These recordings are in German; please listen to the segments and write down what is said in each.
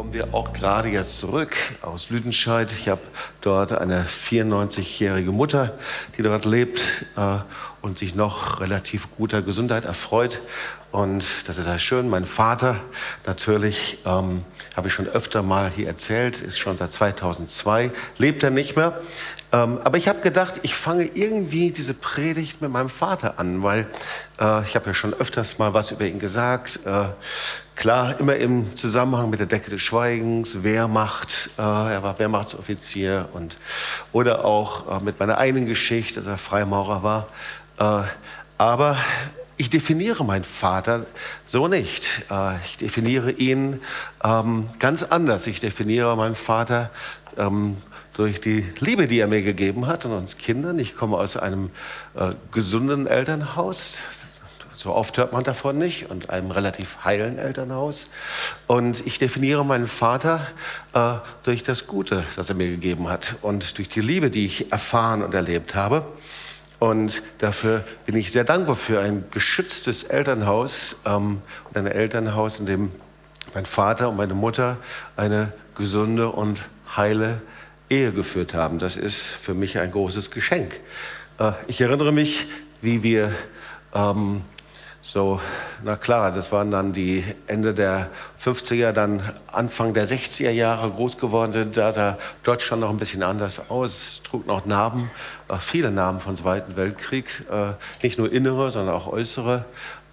kommen wir auch gerade jetzt zurück aus Lüdenscheid. Ich habe dort eine 94-jährige Mutter, die dort lebt äh, und sich noch relativ guter Gesundheit erfreut. Und das ist sehr schön. Mein Vater, natürlich, ähm, habe ich schon öfter mal hier erzählt, ist schon seit 2002, lebt er nicht mehr. Ähm, aber ich habe gedacht, ich fange irgendwie diese Predigt mit meinem Vater an, weil äh, ich habe ja schon öfters mal was über ihn gesagt. Äh, klar, immer im Zusammenhang mit der Decke des Schweigens, Wehrmacht, äh, er war Wehrmachtsoffizier und oder auch äh, mit meiner eigenen Geschichte, dass er Freimaurer war. Äh, aber ich definiere meinen Vater so nicht. Äh, ich definiere ihn ähm, ganz anders. Ich definiere meinen Vater ähm, durch die Liebe, die er mir gegeben hat und uns Kindern. Ich komme aus einem äh, gesunden Elternhaus. So oft hört man davon nicht und einem relativ heilen Elternhaus. Und ich definiere meinen Vater äh, durch das Gute, das er mir gegeben hat und durch die Liebe, die ich erfahren und erlebt habe. Und dafür bin ich sehr dankbar für ein geschütztes Elternhaus ähm, und ein Elternhaus, in dem mein Vater und meine Mutter eine gesunde und heile Ehe geführt haben. Das ist für mich ein großes Geschenk. Äh, ich erinnere mich, wie wir ähm, so, na klar, das waren dann die Ende der 50er, dann Anfang der 60er Jahre groß geworden sind. Da sah Deutschland noch ein bisschen anders aus, trug noch Narben, äh, viele Narben vom Zweiten Weltkrieg, äh, nicht nur innere, sondern auch äußere.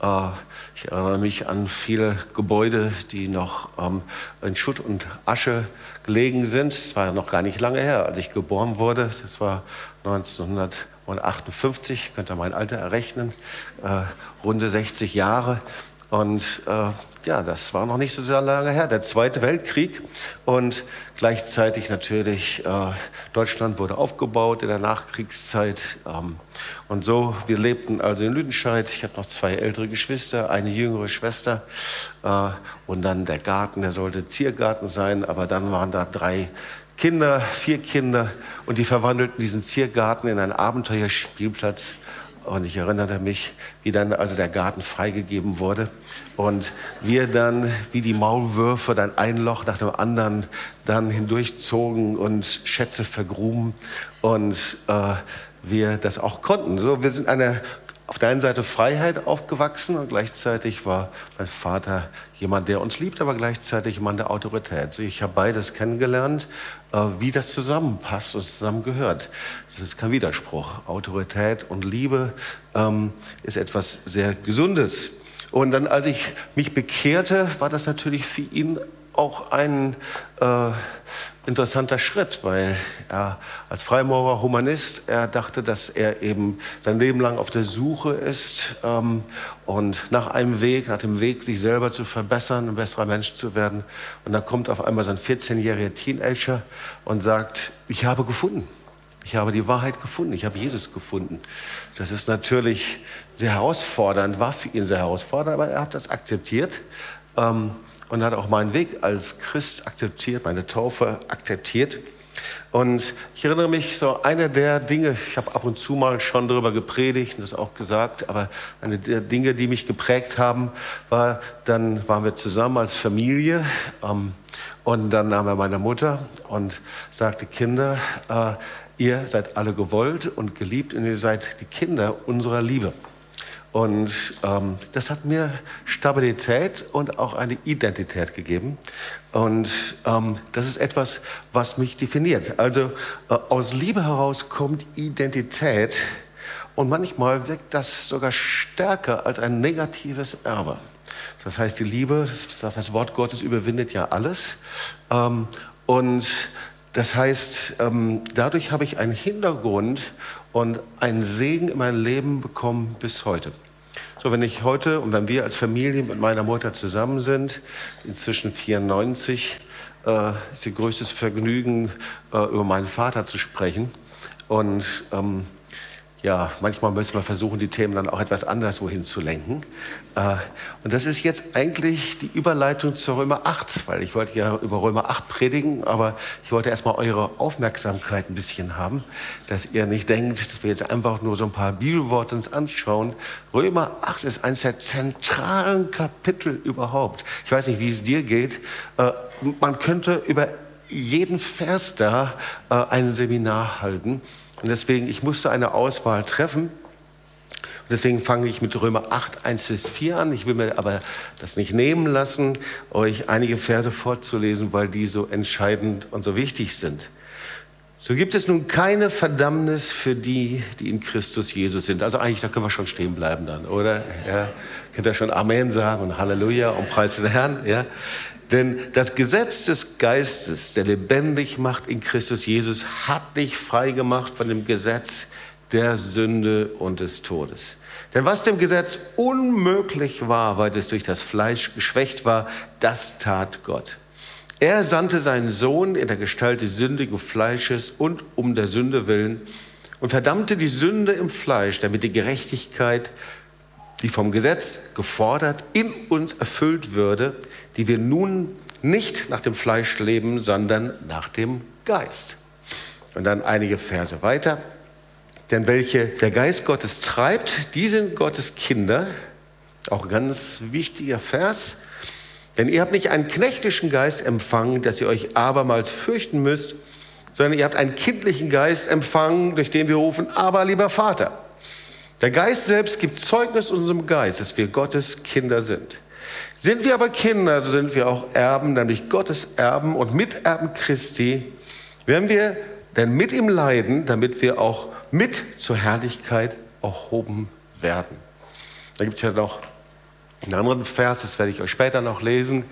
Äh, ich erinnere mich an viele Gebäude, die noch ähm, in Schutt und Asche gelegen sind. Das war noch gar nicht lange her, als ich geboren wurde. Das war 1900 und 58, könnt ihr mein Alter errechnen, äh, runde 60 Jahre. Und äh, ja, das war noch nicht so sehr lange her, der Zweite Weltkrieg. Und gleichzeitig natürlich, äh, Deutschland wurde aufgebaut in der Nachkriegszeit. Ähm, und so, wir lebten also in Lüdenscheid. Ich habe noch zwei ältere Geschwister, eine jüngere Schwester. Äh, und dann der Garten, der sollte Ziergarten sein. Aber dann waren da drei Kinder, vier Kinder und die verwandelten diesen Ziergarten in einen Abenteuerspielplatz. Und ich erinnerte mich, wie dann also der Garten freigegeben wurde und wir dann wie die Maulwürfe dann ein Loch nach dem anderen dann hindurchzogen und Schätze vergruben und äh, wir das auch konnten. So, wir sind eine auf der einen Seite Freiheit aufgewachsen und gleichzeitig war mein Vater jemand, der uns liebt, aber gleichzeitig jemand der Autorität. Ich habe beides kennengelernt, äh, wie das zusammenpasst und zusammengehört. Das ist kein Widerspruch. Autorität und Liebe ähm, ist etwas sehr Gesundes. Und dann, als ich mich bekehrte, war das natürlich für ihn auch ein äh, interessanter Schritt, weil er als Freimaurer Humanist, er dachte, dass er eben sein Leben lang auf der Suche ist ähm, und nach einem Weg, nach dem Weg, sich selber zu verbessern, ein besserer Mensch zu werden. Und dann kommt auf einmal so ein 14-jähriger Teenager und sagt, ich habe gefunden. Ich habe die Wahrheit gefunden, ich habe Jesus gefunden. Das ist natürlich sehr herausfordernd, war für ihn sehr herausfordernd, aber er hat das akzeptiert. Ähm, und hat auch meinen Weg als Christ akzeptiert, meine Taufe akzeptiert. Und ich erinnere mich, so eine der Dinge, ich habe ab und zu mal schon darüber gepredigt und das auch gesagt, aber eine der Dinge, die mich geprägt haben, war, dann waren wir zusammen als Familie ähm, und dann nahm er meine Mutter und sagte, Kinder, äh, ihr seid alle gewollt und geliebt und ihr seid die Kinder unserer Liebe. Und ähm, das hat mir Stabilität und auch eine Identität gegeben. Und ähm, das ist etwas, was mich definiert. Also äh, aus Liebe heraus kommt Identität und manchmal wirkt das sogar stärker als ein negatives Erbe. Das heißt, die Liebe, das Wort Gottes überwindet ja alles. Ähm, und das heißt, ähm, dadurch habe ich einen Hintergrund und einen Segen in mein Leben bekommen bis heute. So, wenn ich heute und wenn wir als Familie mit meiner Mutter zusammen sind, inzwischen 94, äh, ist ihr größtes Vergnügen, äh, über meinen Vater zu sprechen. Und ähm, ja, manchmal müssen wir versuchen, die Themen dann auch etwas anders wohin zu lenken. Äh, und das ist jetzt eigentlich die Überleitung zu Römer 8, weil ich wollte ja über Römer 8 predigen, aber ich wollte erstmal eure Aufmerksamkeit ein bisschen haben, dass ihr nicht denkt, dass wir jetzt einfach nur so ein paar Bibelworte uns anschauen. Römer 8 ist eines der zentralen Kapitel überhaupt. Ich weiß nicht, wie es dir geht. Äh, man könnte über jeden Vers da äh, ein Seminar halten. Und deswegen, ich musste eine Auswahl treffen. Und deswegen fange ich mit Römer 8, 1 bis 4 an. Ich will mir aber das nicht nehmen lassen, euch einige Verse vorzulesen, weil die so entscheidend und so wichtig sind. So gibt es nun keine Verdammnis für die, die in Christus Jesus sind. Also eigentlich, da können wir schon stehen bleiben dann, oder? Ja, könnt ihr schon Amen sagen und Halleluja und Preis den Herrn, ja? Denn das Gesetz des Geistes, der lebendig macht in Christus Jesus, hat dich frei gemacht von dem Gesetz der Sünde und des Todes. Denn was dem Gesetz unmöglich war, weil es durch das Fleisch geschwächt war, das tat Gott. Er sandte seinen Sohn in der Gestalt des sündigen Fleisches und um der Sünde willen und verdammte die Sünde im Fleisch, damit die Gerechtigkeit die vom Gesetz gefordert in uns erfüllt würde, die wir nun nicht nach dem Fleisch leben, sondern nach dem Geist. Und dann einige Verse weiter. Denn welche der Geist Gottes treibt, die sind Gottes Kinder. Auch ein ganz wichtiger Vers. Denn ihr habt nicht einen knechtischen Geist empfangen, dass ihr euch abermals fürchten müsst, sondern ihr habt einen kindlichen Geist empfangen, durch den wir rufen, aber lieber Vater. Der Geist selbst gibt Zeugnis unserem Geist, dass wir Gottes Kinder sind. Sind wir aber Kinder, so sind wir auch Erben, nämlich Gottes Erben und Miterben Christi, werden wir denn mit ihm leiden, damit wir auch mit zur Herrlichkeit erhoben werden. Da gibt es ja noch einen anderen Vers, das werde ich euch später noch lesen.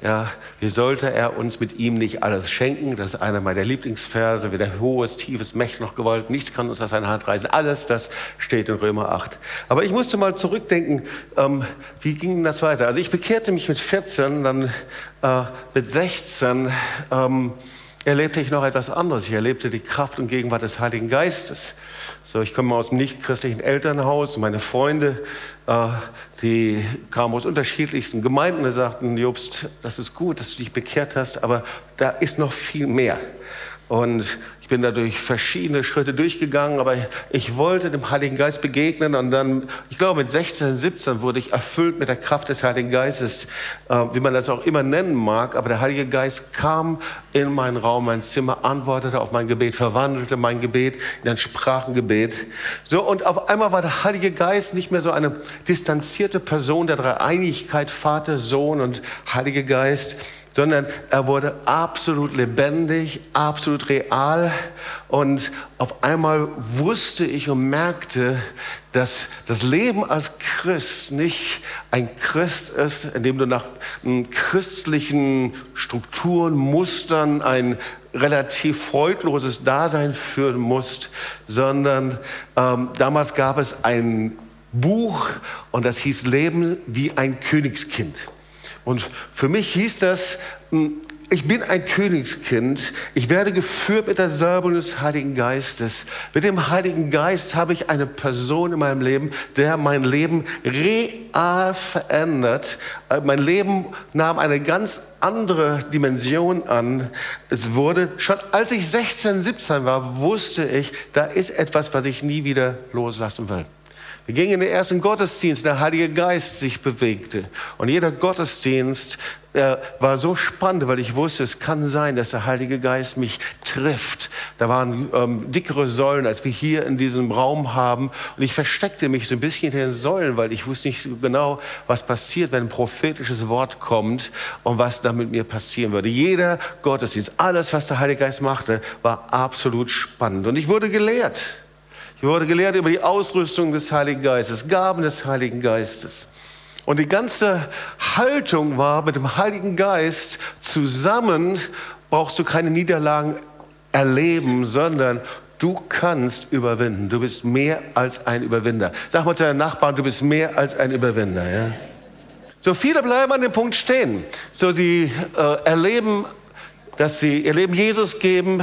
Ja, wie sollte er uns mit ihm nicht alles schenken? Das ist einer meiner Lieblingsverse. Weder hohes, tiefes, Mächt noch Gewalt. Nichts kann uns aus seiner Hand reißen. Alles das steht in Römer 8. Aber ich musste mal zurückdenken, ähm, wie ging das weiter? Also ich bekehrte mich mit 14, dann äh, mit 16 ähm, erlebte ich noch etwas anderes. Ich erlebte die Kraft und Gegenwart des Heiligen Geistes. So, ich komme aus einem nicht-christlichen Elternhaus. Meine Freunde, die kamen aus unterschiedlichsten Gemeinden und sagten, Jobst, das ist gut, dass du dich bekehrt hast, aber da ist noch viel mehr. Und ich bin da durch verschiedene Schritte durchgegangen, aber ich wollte dem Heiligen Geist begegnen und dann, ich glaube mit 16, 17 wurde ich erfüllt mit der Kraft des Heiligen Geistes, äh, wie man das auch immer nennen mag, aber der Heilige Geist kam in meinen Raum, mein Zimmer, antwortete auf mein Gebet, verwandelte mein Gebet in ein Sprachengebet. So, und auf einmal war der Heilige Geist nicht mehr so eine distanzierte Person der Dreieinigkeit, Vater, Sohn und Heilige Geist, sondern er wurde absolut lebendig, absolut real. Und auf einmal wusste ich und merkte, dass das Leben als Christ nicht ein Christ ist, in dem du nach christlichen Strukturen, Mustern ein relativ freudloses Dasein führen musst, sondern ähm, damals gab es ein Buch und das hieß Leben wie ein Königskind. Und für mich hieß das, hm, ich bin ein Königskind. Ich werde geführt mit der Salbung des Heiligen Geistes. Mit dem Heiligen Geist habe ich eine Person in meinem Leben, der mein Leben real verändert. Äh, mein Leben nahm eine ganz andere Dimension an. Es wurde, schon als ich 16, 17 war, wusste ich, da ist etwas, was ich nie wieder loslassen will. Wir gingen in den ersten Gottesdienst, der Heilige Geist sich bewegte. Und jeder Gottesdienst äh, war so spannend, weil ich wusste, es kann sein, dass der Heilige Geist mich trifft. Da waren ähm, dickere Säulen, als wir hier in diesem Raum haben. Und ich versteckte mich so ein bisschen hinter den Säulen, weil ich wusste nicht genau, was passiert, wenn ein prophetisches Wort kommt und was da mit mir passieren würde. Jeder Gottesdienst, alles, was der Heilige Geist machte, war absolut spannend. Und ich wurde gelehrt. Ich wurde gelehrt über die Ausrüstung des Heiligen Geistes, Gaben des Heiligen Geistes. Und die ganze Haltung war, mit dem Heiligen Geist zusammen brauchst du keine Niederlagen erleben, sondern du kannst überwinden. Du bist mehr als ein Überwinder. Sag mal zu deinen Nachbarn, du bist mehr als ein Überwinder. Ja? So viele bleiben an dem Punkt stehen. So sie äh, erleben, dass sie ihr Leben Jesus geben,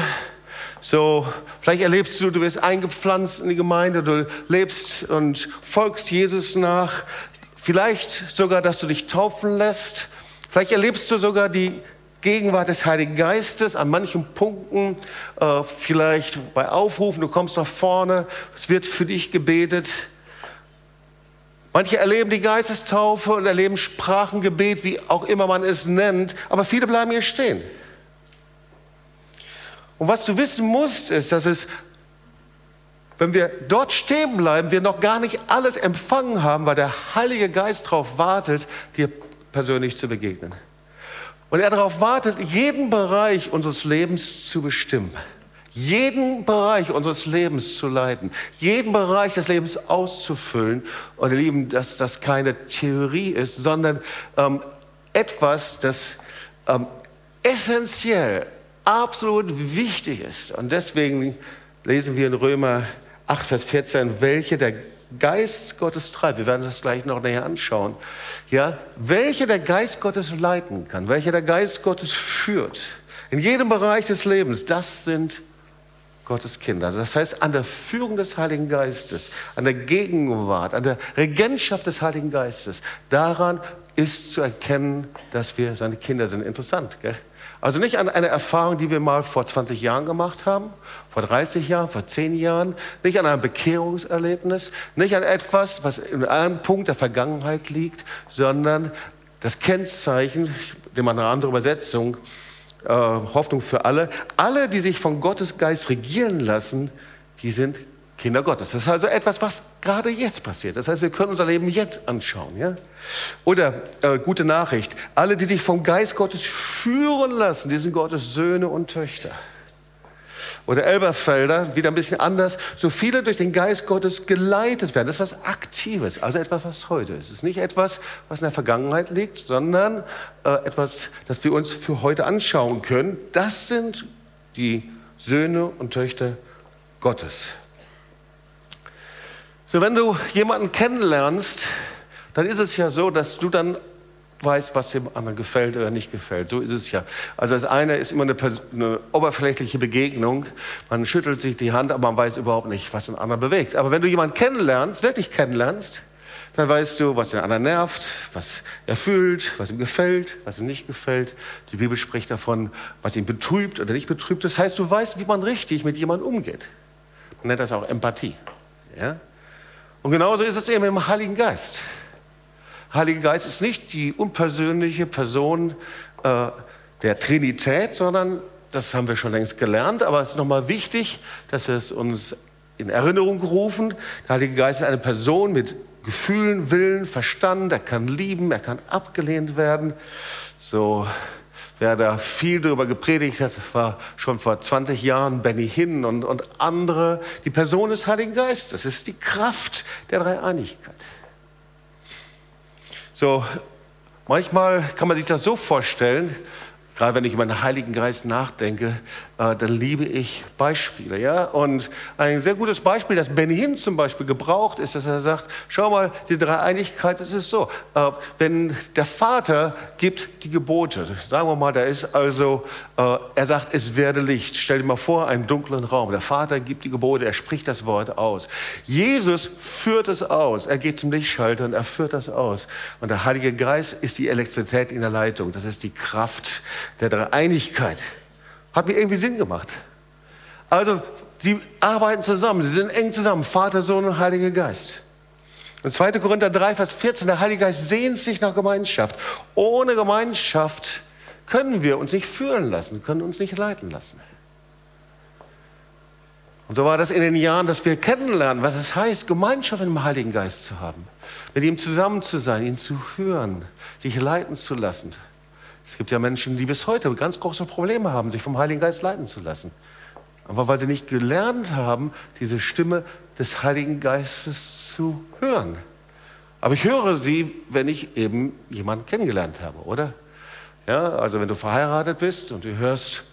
So, vielleicht erlebst du, du wirst eingepflanzt in die Gemeinde, du lebst und folgst Jesus nach. Vielleicht sogar, dass du dich taufen lässt. Vielleicht erlebst du sogar die Gegenwart des Heiligen Geistes an manchen Punkten, äh, vielleicht bei Aufrufen, du kommst nach vorne, es wird für dich gebetet. Manche erleben die Geistestaufe und erleben Sprachengebet, wie auch immer man es nennt, aber viele bleiben hier stehen. Und was du wissen musst, ist, dass es, wenn wir dort stehen bleiben, wir noch gar nicht alles empfangen haben, weil der Heilige Geist darauf wartet, dir persönlich zu begegnen. Und er darauf wartet, jeden Bereich unseres Lebens zu bestimmen, jeden Bereich unseres Lebens zu leiten, jeden Bereich des Lebens auszufüllen. Und ihr Lieben, dass das keine Theorie ist, sondern ähm, etwas, das ähm, essentiell absolut wichtig ist. Und deswegen lesen wir in Römer 8, Vers 14, welche der Geist Gottes treibt. Wir werden das gleich noch näher anschauen. Ja, welche der Geist Gottes leiten kann, welche der Geist Gottes führt. In jedem Bereich des Lebens, das sind Gottes Kinder. Das heißt, an der Führung des Heiligen Geistes, an der Gegenwart, an der Regentschaft des Heiligen Geistes, daran ist zu erkennen, dass wir seine Kinder sind. Interessant, gell? Also nicht an eine Erfahrung, die wir mal vor 20 Jahren gemacht haben, vor 30 Jahren, vor 10 Jahren, nicht an einem Bekehrungserlebnis, nicht an etwas, was in einem Punkt der Vergangenheit liegt, sondern das Kennzeichen, dem eine andere Übersetzung, äh, Hoffnung für alle, alle, die sich von Gottes Geist regieren lassen, die sind Kinder Gottes. Das ist also etwas, was gerade jetzt passiert. Das heißt, wir können unser Leben jetzt anschauen. Ja? Oder äh, gute Nachricht, alle, die sich vom Geist Gottes führen lassen, die sind Gottes Söhne und Töchter. Oder Elberfelder, wieder ein bisschen anders, so viele durch den Geist Gottes geleitet werden. Das ist was Aktives, also etwas, was heute ist. Es ist nicht etwas, was in der Vergangenheit liegt, sondern äh, etwas, das wir uns für heute anschauen können. Das sind die Söhne und Töchter Gottes. So, wenn du jemanden kennenlernst, dann ist es ja so, dass du dann weißt, was dem anderen gefällt oder nicht gefällt. So ist es ja. Also das eine ist immer eine, eine, oberflächliche Begegnung. Man schüttelt sich die Hand, aber man weiß überhaupt nicht, was den anderen bewegt. Aber wenn du jemanden kennenlernst, wirklich kennenlernst, dann weißt du, was den anderen nervt, was er fühlt, was ihm gefällt, was ihm nicht gefällt. Die Bibel spricht davon, was ihn betrübt oder nicht betrübt. Das heißt, du weißt, wie man richtig mit jemandem umgeht. Man nennt das auch Empathie. Ja? Und genauso ist es eben im Heiligen Geist. Heiliger Geist ist nicht die unpersönliche Person äh, der Trinität, sondern das haben wir schon längst gelernt, aber es ist nochmal wichtig, dass wir es uns in Erinnerung rufen. Der Heilige Geist ist eine Person mit Gefühlen, Willen, Verstand, er kann lieben, er kann abgelehnt werden. So Wer da viel darüber gepredigt hat, war schon vor 20 Jahren Benny Hinn und, und andere. Die Person des Heiligen Geistes das ist die Kraft der Dreieinigkeit. So, manchmal kann man sich das so vorstellen, Gerade wenn ich über den Heiligen Geist nachdenke, äh, dann liebe ich Beispiele. Ja? Und ein sehr gutes Beispiel, das Ben Hinn zum Beispiel gebraucht, ist, dass er sagt, schau mal, die Dreieinigkeit, das ist so, äh, wenn der Vater gibt die Gebote, sagen wir mal, da ist also, äh, er sagt, es werde Licht. Stell dir mal vor, einen dunklen Raum. Der Vater gibt die Gebote, er spricht das Wort aus. Jesus führt es aus. Er geht zum Lichtschalter und er führt das aus. Und der Heilige Geist ist die Elektrizität in der Leitung. Das ist die Kraft der Dreieinigkeit. Hat mir irgendwie Sinn gemacht. Also, sie arbeiten zusammen, sie sind eng zusammen, Vater, Sohn und Heiliger Geist. Und 2. Korinther 3, Vers 14, der Heilige Geist sehnt sich nach Gemeinschaft. Ohne Gemeinschaft können wir uns nicht führen lassen, können uns nicht leiten lassen. Und so war das in den Jahren, dass wir kennenlernen, was es heißt, Gemeinschaft mit dem Heiligen Geist zu haben, mit ihm zusammen zu sein, ihn zu hören, sich leiten zu lassen. Es gibt ja Menschen, die bis heute ganz große Probleme haben, sich vom Heiligen Geist leiten zu lassen. Aber weil sie nicht gelernt haben, diese Stimme des Heiligen Geistes zu hören. Aber ich höre sie, wenn ich eben jemanden kennengelernt habe, oder? Ja, also wenn du verheiratet bist und du hörst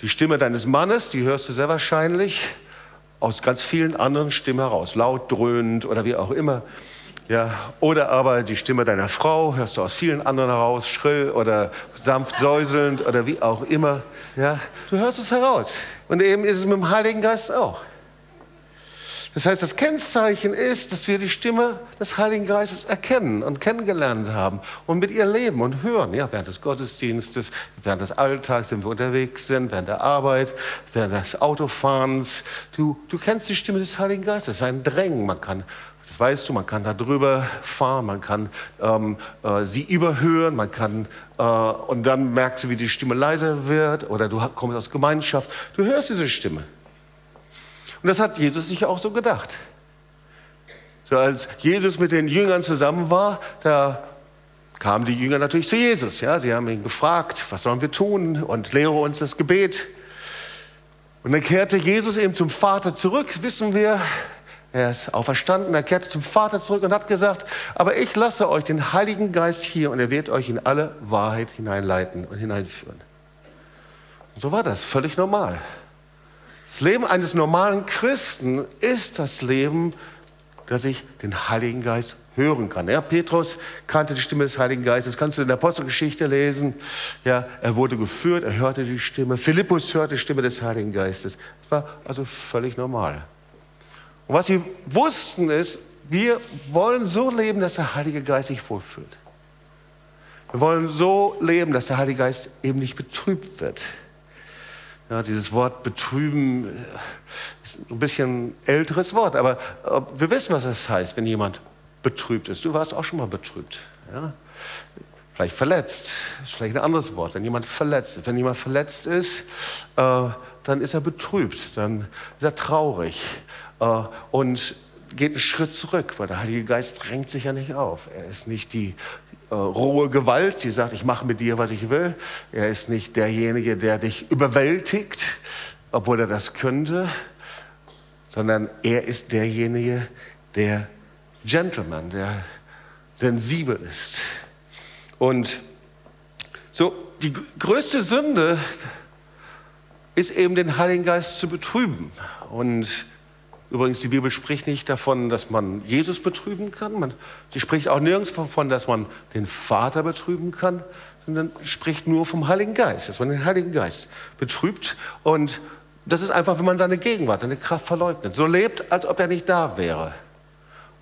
die Stimme deines Mannes, die hörst du sehr wahrscheinlich aus ganz vielen anderen Stimmen heraus, laut, dröhnend oder wie auch immer. Ja, oder aber die Stimme deiner Frau hörst du aus vielen anderen heraus, schrill oder sanft säuselnd oder wie auch immer. Ja, du hörst es heraus. Und eben ist es mit dem Heiligen Geist auch. Das heißt, das Kennzeichen ist, dass wir die Stimme des Heiligen Geistes erkennen und kennengelernt haben und mit ihr leben und hören. Ja, während des Gottesdienstes, während des Alltags, wenn wir unterwegs sind, während der Arbeit, während des Autofahrens. Du, du kennst die Stimme des Heiligen Geistes. Das ist ein Drängen. Man kann das weißt du, man kann da drüber fahren, man kann ähm, äh, sie überhören, man kann, äh, und dann merkst du, wie die Stimme leiser wird oder du kommst aus Gemeinschaft. Du hörst diese Stimme. Und das hat Jesus sich auch so gedacht. So als Jesus mit den Jüngern zusammen war, da kamen die Jünger natürlich zu Jesus. Ja? Sie haben ihn gefragt, was sollen wir tun und lehre uns das Gebet. Und dann kehrte Jesus eben zum Vater zurück, wissen wir. Er ist auferstanden, er kehrte zum Vater zurück und hat gesagt, aber ich lasse euch den Heiligen Geist hier und er wird euch in alle Wahrheit hineinleiten und hineinführen. Und so war das, völlig normal. Das Leben eines normalen Christen ist das Leben, dass ich den Heiligen Geist hören kann. Ja, Petrus kannte die Stimme des Heiligen Geistes, kannst du in der Apostelgeschichte lesen. Ja, er wurde geführt, er hörte die Stimme. Philippus hörte die Stimme des Heiligen Geistes. Das war also völlig normal. Und was sie wussten ist, wir wollen so leben, dass der Heilige Geist sich wohlfühlt. Wir wollen so leben, dass der Heilige Geist eben nicht betrübt wird. Ja, dieses Wort betrüben äh, ist ein bisschen älteres Wort, aber äh, wir wissen, was es das heißt, wenn jemand betrübt ist. Du warst auch schon mal betrübt. Ja? Vielleicht verletzt, ist vielleicht ein anderes Wort. Wenn jemand verletzt ist, wenn jemand verletzt ist, äh, dann ist er betrübt, dann ist er traurig und geht einen Schritt zurück, weil der Heilige Geist drängt sich ja nicht auf. Er ist nicht die äh, rohe Gewalt, die sagt, ich mache mit dir, was ich will. Er ist nicht derjenige, der dich überwältigt, obwohl er das könnte, sondern er ist derjenige, der Gentleman, der sensibel ist. Und so, die größte Sünde ist eben den Heiligen Geist zu betrüben. Und Übrigens, die Bibel spricht nicht davon, dass man Jesus betrüben kann. Man, sie spricht auch nirgends davon, dass man den Vater betrüben kann, sondern spricht nur vom Heiligen Geist, dass man den Heiligen Geist betrübt. Und das ist einfach, wenn man seine Gegenwart, seine Kraft verleugnet. So lebt, als ob er nicht da wäre.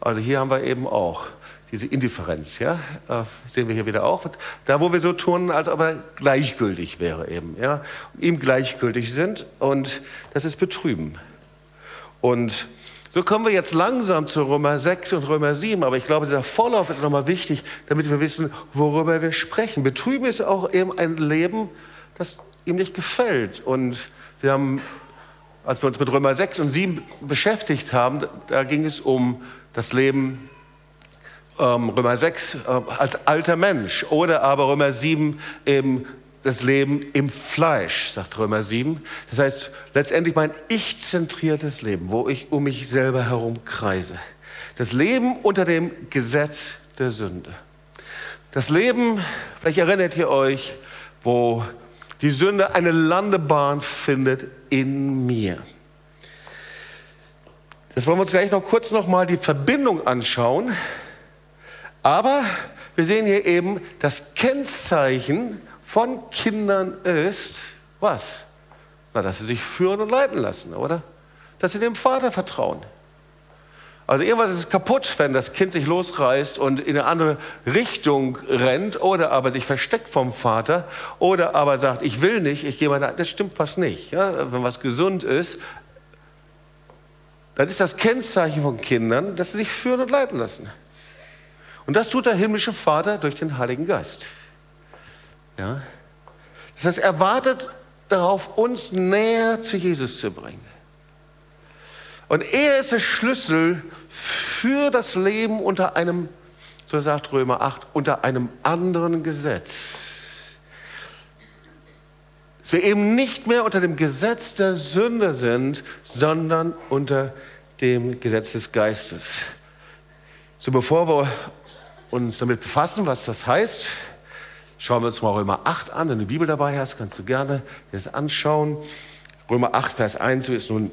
Also hier haben wir eben auch diese Indifferenz, ja, äh, sehen wir hier wieder auch. Da, wo wir so tun, als ob er gleichgültig wäre eben, ja, ihm gleichgültig sind und das ist Betrüben. Und so kommen wir jetzt langsam zu Römer 6 und Römer 7, aber ich glaube, dieser Vorlauf ist nochmal wichtig, damit wir wissen, worüber wir sprechen. Betrüben ist auch eben ein Leben, das ihm nicht gefällt. Und wir haben, als wir uns mit Römer 6 und 7 beschäftigt haben, da ging es um das Leben ähm, Römer 6 äh, als alter Mensch oder aber Römer 7 eben das Leben im Fleisch, sagt Römer 7. Das heißt, letztendlich mein ich-zentriertes Leben, wo ich um mich selber herum kreise. Das Leben unter dem Gesetz der Sünde. Das Leben, vielleicht erinnert ihr euch, wo die Sünde eine Landebahn findet in mir. Das wollen wir uns gleich noch kurz noch mal die Verbindung anschauen. Aber wir sehen hier eben das Kennzeichen von Kindern ist, was? Na, dass sie sich führen und leiten lassen, oder? Dass sie dem Vater vertrauen. Also irgendwas ist kaputt, wenn das Kind sich losreißt und in eine andere Richtung rennt oder aber sich versteckt vom Vater oder aber sagt, ich will nicht, ich gehe mal da. Das stimmt was nicht. Ja? Wenn was gesund ist, dann ist das Kennzeichen von Kindern, dass sie sich führen und leiten lassen. Und das tut der himmlische Vater durch den Heiligen Geist. Ja? Das heißt, er wartet darauf, uns näher zu Jesus zu bringen. Und er ist der Schlüssel für das Leben unter einem, so sagt Römer 8, unter einem anderen Gesetz. Dass wir eben nicht mehr unter dem Gesetz der Sünde sind, sondern unter dem Gesetz des Geistes. So bevor wir uns damit befassen, was das heißt, Schauen wir uns mal Römer 8 an. Wenn du die Bibel dabei hast, kannst du gerne das anschauen. Römer 8, Vers 1, so ist nun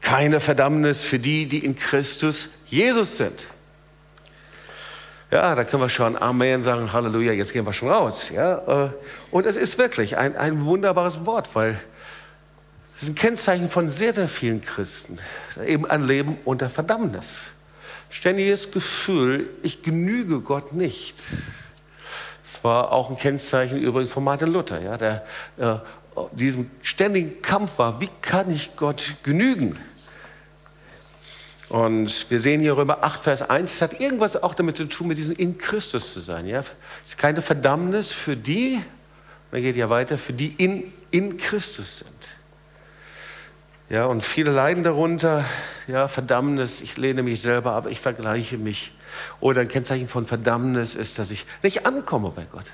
keine Verdammnis für die, die in Christus Jesus sind. Ja, da können wir schon Amen sagen, Halleluja, jetzt gehen wir schon raus. Ja? Äh, und es ist wirklich ein, ein wunderbares Wort, weil es ist ein Kennzeichen von sehr, sehr vielen Christen. Eben ein Leben unter Verdammnis. Ständiges Gefühl, ich genüge Gott nicht. War auch ein Kennzeichen übrigens von Martin Luther, ja, der äh, diesem ständigen Kampf war, wie kann ich Gott genügen? Und wir sehen hier Römer 8, Vers 1, es hat irgendwas auch damit zu tun, mit diesem in Christus zu sein. Ja? Es ist keine Verdammnis für die, man geht ja weiter, für die in, in Christus sind. Ja, und viele leiden darunter, ja, Verdammnis, ich lehne mich selber ab, ich vergleiche mich. Oder ein Kennzeichen von Verdammnis ist, dass ich nicht ankomme bei Gott,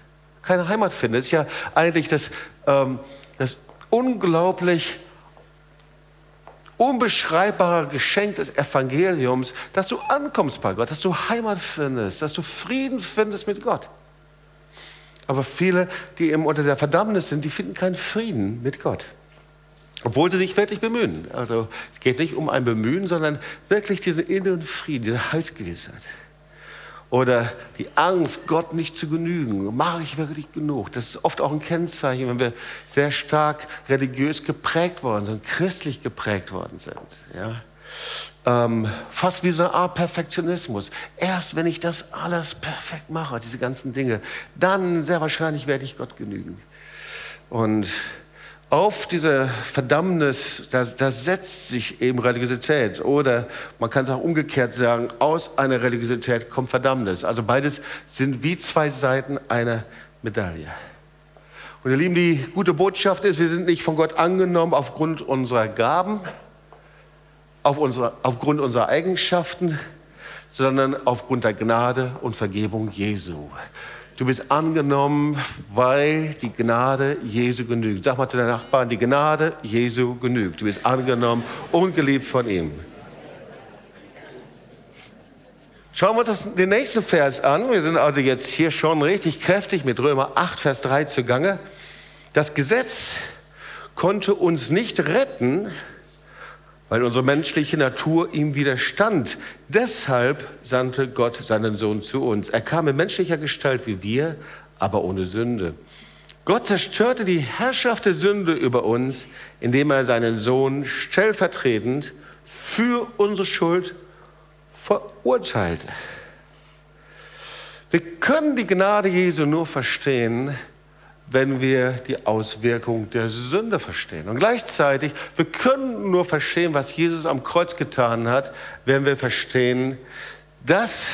keine Heimat finde. Das ist ja eigentlich das, ähm, das unglaublich unbeschreibbare Geschenk des Evangeliums, dass du ankommst bei Gott, dass du Heimat findest, dass du Frieden findest mit Gott. Aber viele, die eben unter der Verdammnis sind, die finden keinen Frieden mit Gott. Obwohl sie sich wirklich bemühen. Also es geht nicht um ein Bemühen, sondern wirklich diesen inneren Frieden, diese Heilsgewissheit. Oder die Angst, Gott nicht zu genügen. Mache ich wirklich genug? Das ist oft auch ein Kennzeichen, wenn wir sehr stark religiös geprägt worden sind, christlich geprägt worden sind. Ja? Ähm, fast wie so eine Art Perfektionismus. Erst wenn ich das alles perfekt mache, diese ganzen Dinge, dann sehr wahrscheinlich werde ich Gott genügen. Und auf diese Verdammnis, da, da setzt sich eben Religiosität. Oder man kann es auch umgekehrt sagen, aus einer Religiosität kommt Verdammnis. Also beides sind wie zwei Seiten einer Medaille. Und ihr Lieben, die gute Botschaft ist, wir sind nicht von Gott angenommen aufgrund unserer Gaben, auf unsere, aufgrund unserer Eigenschaften, sondern aufgrund der Gnade und Vergebung Jesu. Du bist angenommen, weil die Gnade Jesu genügt. Sag mal zu deinen Nachbarn, die Gnade Jesu genügt. Du bist angenommen und geliebt von ihm. Schauen wir uns das, den nächsten Vers an. Wir sind also jetzt hier schon richtig kräftig mit Römer 8, Vers 3 zugange. Das Gesetz konnte uns nicht retten, weil unsere menschliche Natur ihm widerstand. Deshalb sandte Gott seinen Sohn zu uns. Er kam in menschlicher Gestalt wie wir, aber ohne Sünde. Gott zerstörte die Herrschaft der Sünde über uns, indem er seinen Sohn stellvertretend für unsere Schuld verurteilte. Wir können die Gnade Jesu nur verstehen, wenn wir die Auswirkung der Sünde verstehen. Und gleichzeitig, wir können nur verstehen, was Jesus am Kreuz getan hat, wenn wir verstehen, dass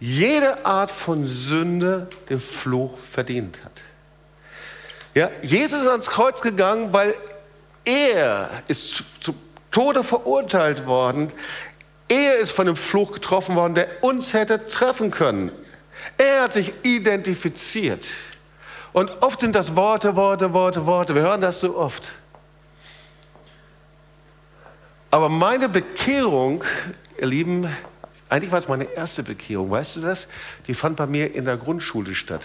jede Art von Sünde den Fluch verdient hat. Ja, Jesus ist ans Kreuz gegangen, weil er ist zu Tode verurteilt worden. Er ist von dem Fluch getroffen worden, der uns hätte treffen können. Er hat sich identifiziert. Und oft sind das Worte, Worte, Worte, Worte. Wir hören das so oft. Aber meine Bekehrung, ihr Lieben, eigentlich war es meine erste Bekehrung, weißt du das? Die fand bei mir in der Grundschule statt.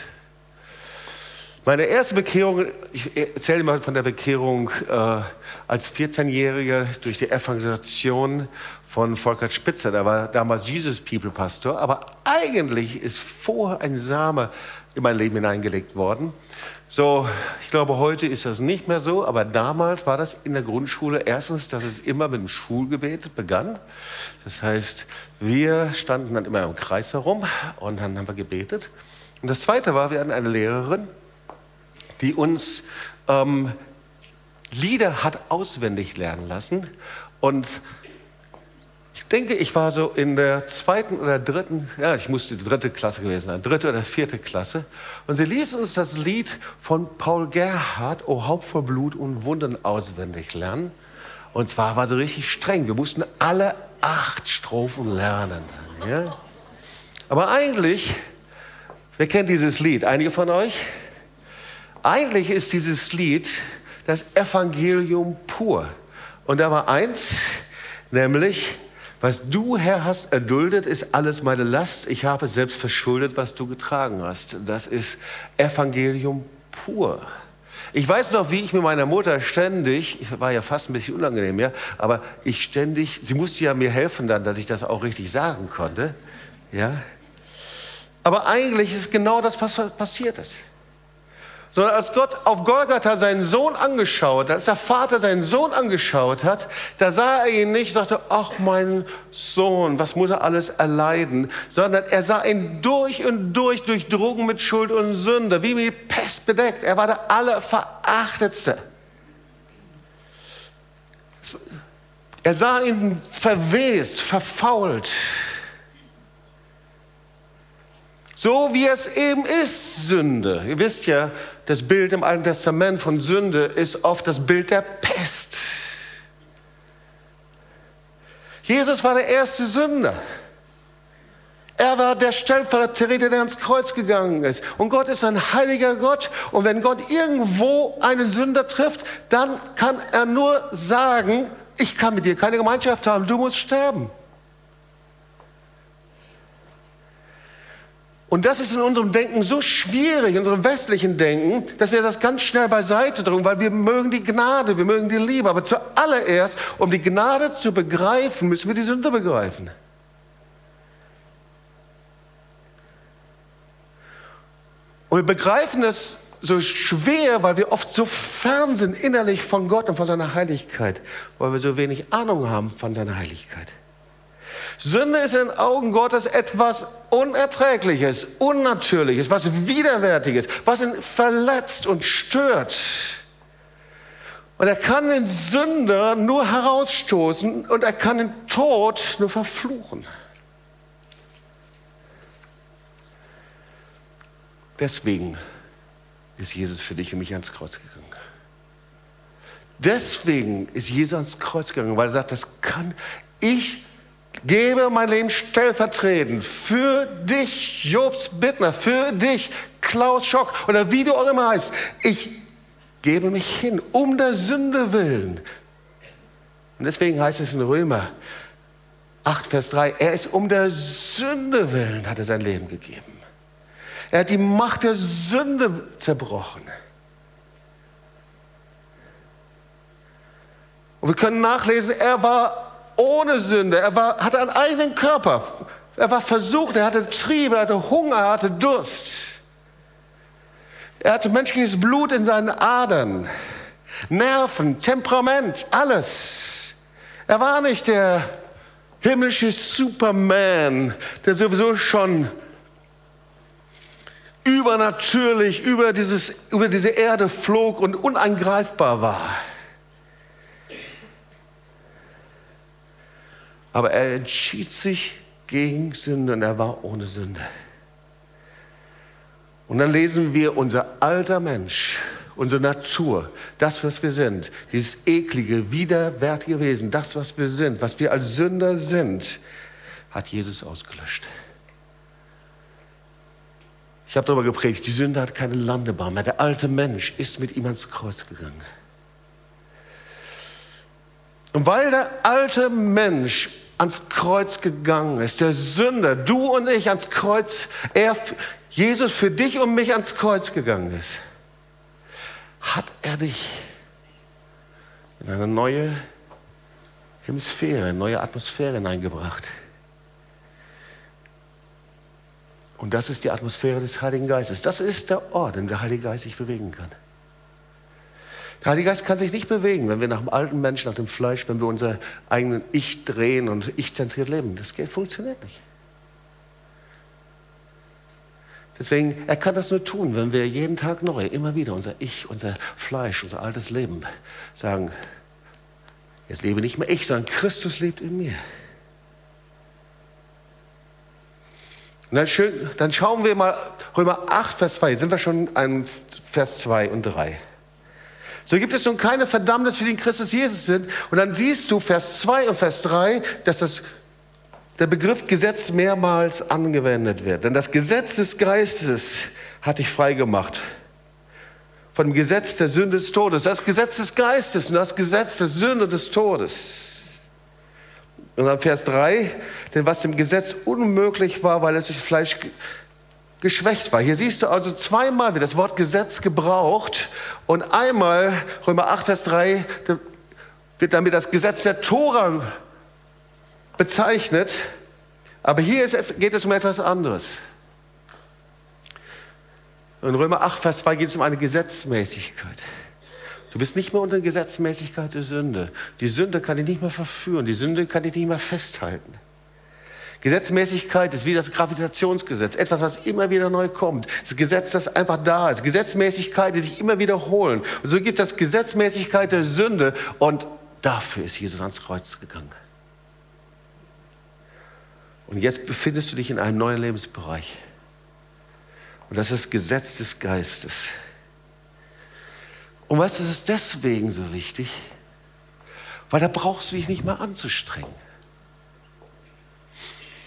Meine erste Bekehrung, ich erzähle mal von der Bekehrung äh, als 14-Jähriger durch die Evangelisation von Volker Spitzer. Der war damals Jesus People Pastor. Aber eigentlich ist vorher ein Same in mein Leben hineingelegt worden. So, ich glaube, heute ist das nicht mehr so, aber damals war das in der Grundschule erstens, dass es immer mit dem Schulgebet begann. Das heißt, wir standen dann immer im Kreis herum und dann haben wir gebetet. Und das Zweite war, wir hatten eine Lehrerin, die uns ähm, Lieder hat auswendig lernen lassen und denke, ich war so in der zweiten oder dritten, ja, ich musste die dritte Klasse gewesen sein, dritte oder vierte Klasse. Und sie ließ uns das Lied von Paul Gerhardt, O Haupt vor Blut und Wunden, auswendig lernen. Und zwar war sie richtig streng. Wir mussten alle acht Strophen lernen. Ja? Aber eigentlich, wer kennt dieses Lied? Einige von euch? Eigentlich ist dieses Lied das Evangelium pur. Und da war eins, nämlich was du, Herr, hast erduldet, ist alles meine Last. Ich habe selbst verschuldet, was du getragen hast. Das ist Evangelium pur. Ich weiß noch, wie ich mit meiner Mutter ständig, ich war ja fast ein bisschen unangenehm, ja, aber ich ständig, sie musste ja mir helfen dann, dass ich das auch richtig sagen konnte, ja. Aber eigentlich ist genau das, was passiert ist. Sondern als Gott auf Golgatha seinen Sohn angeschaut, als der Vater seinen Sohn angeschaut hat, da sah er ihn nicht, sagte, ach mein Sohn, was muss er alles erleiden, sondern er sah ihn durch und durch durchdrungen mit Schuld und Sünde, wie mit Pest bedeckt. Er war der Allerverachtetste. Er sah ihn verwest, verfault. So wie es eben ist, Sünde. Ihr wisst ja, das Bild im Alten Testament von Sünde ist oft das Bild der Pest. Jesus war der erste Sünder. Er war der Stellvertreter, der ans Kreuz gegangen ist. Und Gott ist ein heiliger Gott. Und wenn Gott irgendwo einen Sünder trifft, dann kann er nur sagen, ich kann mit dir keine Gemeinschaft haben, du musst sterben. Und das ist in unserem Denken so schwierig, in unserem westlichen Denken, dass wir das ganz schnell beiseite drücken, weil wir mögen die Gnade, wir mögen die Liebe. Aber zuallererst, um die Gnade zu begreifen, müssen wir die Sünde begreifen. Und wir begreifen es so schwer, weil wir oft so fern sind innerlich von Gott und von seiner Heiligkeit, weil wir so wenig Ahnung haben von seiner Heiligkeit. Sünde ist in den Augen Gottes etwas Unerträgliches, Unnatürliches, was Widerwärtiges, was ihn verletzt und stört. Und er kann den Sünder nur herausstoßen und er kann den Tod nur verfluchen. Deswegen ist Jesus für dich und mich ans Kreuz gegangen. Deswegen ist Jesus ans Kreuz gegangen, weil er sagt, das kann ich gebe mein Leben stellvertretend für dich, Jobs Bittner, für dich, Klaus Schock oder wie du auch immer heißt. Ich gebe mich hin, um der Sünde willen. Und deswegen heißt es in Römer 8, Vers 3, er ist um der Sünde willen, hat er sein Leben gegeben. Er hat die Macht der Sünde zerbrochen. Und wir können nachlesen, er war ohne Sünde. Er war, hatte einen eigenen Körper. Er war versucht, er hatte Triebe, er hatte Hunger, er hatte Durst. Er hatte menschliches Blut in seinen Adern, Nerven, Temperament, alles. Er war nicht der himmlische Superman, der sowieso schon übernatürlich über, dieses, über diese Erde flog und uneingreifbar war. Aber er entschied sich gegen Sünde und er war ohne Sünde. Und dann lesen wir, unser alter Mensch, unsere Natur, das, was wir sind, dieses eklige, widerwärtige Wesen, das, was wir sind, was wir als Sünder sind, hat Jesus ausgelöscht. Ich habe darüber gepredigt, die Sünde hat keine Landebahn mehr. Der alte Mensch ist mit ihm ans Kreuz gegangen. Und weil der alte Mensch ans Kreuz gegangen ist, der Sünder, du und ich ans Kreuz, er, Jesus für dich und mich ans Kreuz gegangen ist, hat er dich in eine neue Hemisphäre, eine neue Atmosphäre hineingebracht. Und das ist die Atmosphäre des Heiligen Geistes. Das ist der Ort, in dem der Heilige Geist sich bewegen kann. Der Heilige Geist kann sich nicht bewegen, wenn wir nach dem alten Menschen, nach dem Fleisch, wenn wir unser eigenes Ich drehen und Ich-zentriert leben. Das geht, funktioniert nicht. Deswegen, er kann das nur tun, wenn wir jeden Tag neu, immer wieder unser Ich, unser Fleisch, unser altes Leben sagen, jetzt lebe nicht mehr ich, sondern Christus lebt in mir. Und dann, schön, dann schauen wir mal Römer 8, Vers 2. Jetzt sind wir schon an Vers 2 und 3. So gibt es nun keine Verdammnis für die in Christus Jesus sind. Und dann siehst du Vers 2 und Vers 3, dass das, der Begriff Gesetz mehrmals angewendet wird. Denn das Gesetz des Geistes hat dich frei gemacht. Von dem Gesetz der Sünde des Todes. Das Gesetz des Geistes und das Gesetz der Sünde des Todes. Und dann Vers 3, denn was dem Gesetz unmöglich war, weil es durch Fleisch geschwächt war. Hier siehst du also zweimal wird das Wort Gesetz gebraucht und einmal, Römer 8, Vers 3, wird damit das Gesetz der Tora bezeichnet. Aber hier ist, geht es um etwas anderes. In Römer 8, Vers 2 geht es um eine Gesetzmäßigkeit. Du bist nicht mehr unter der Gesetzmäßigkeit der Sünde. Die Sünde kann dich nicht mehr verführen. Die Sünde kann dich nicht mehr festhalten. Gesetzmäßigkeit ist wie das Gravitationsgesetz, etwas, was immer wieder neu kommt. Das Gesetz, das einfach da ist. Gesetzmäßigkeit, die sich immer wiederholen. Und so gibt es Gesetzmäßigkeit der Sünde und dafür ist Jesus ans Kreuz gegangen. Und jetzt befindest du dich in einem neuen Lebensbereich. Und das ist das Gesetz des Geistes. Und weißt du, das ist deswegen so wichtig, weil da brauchst du dich nicht mehr anzustrengen.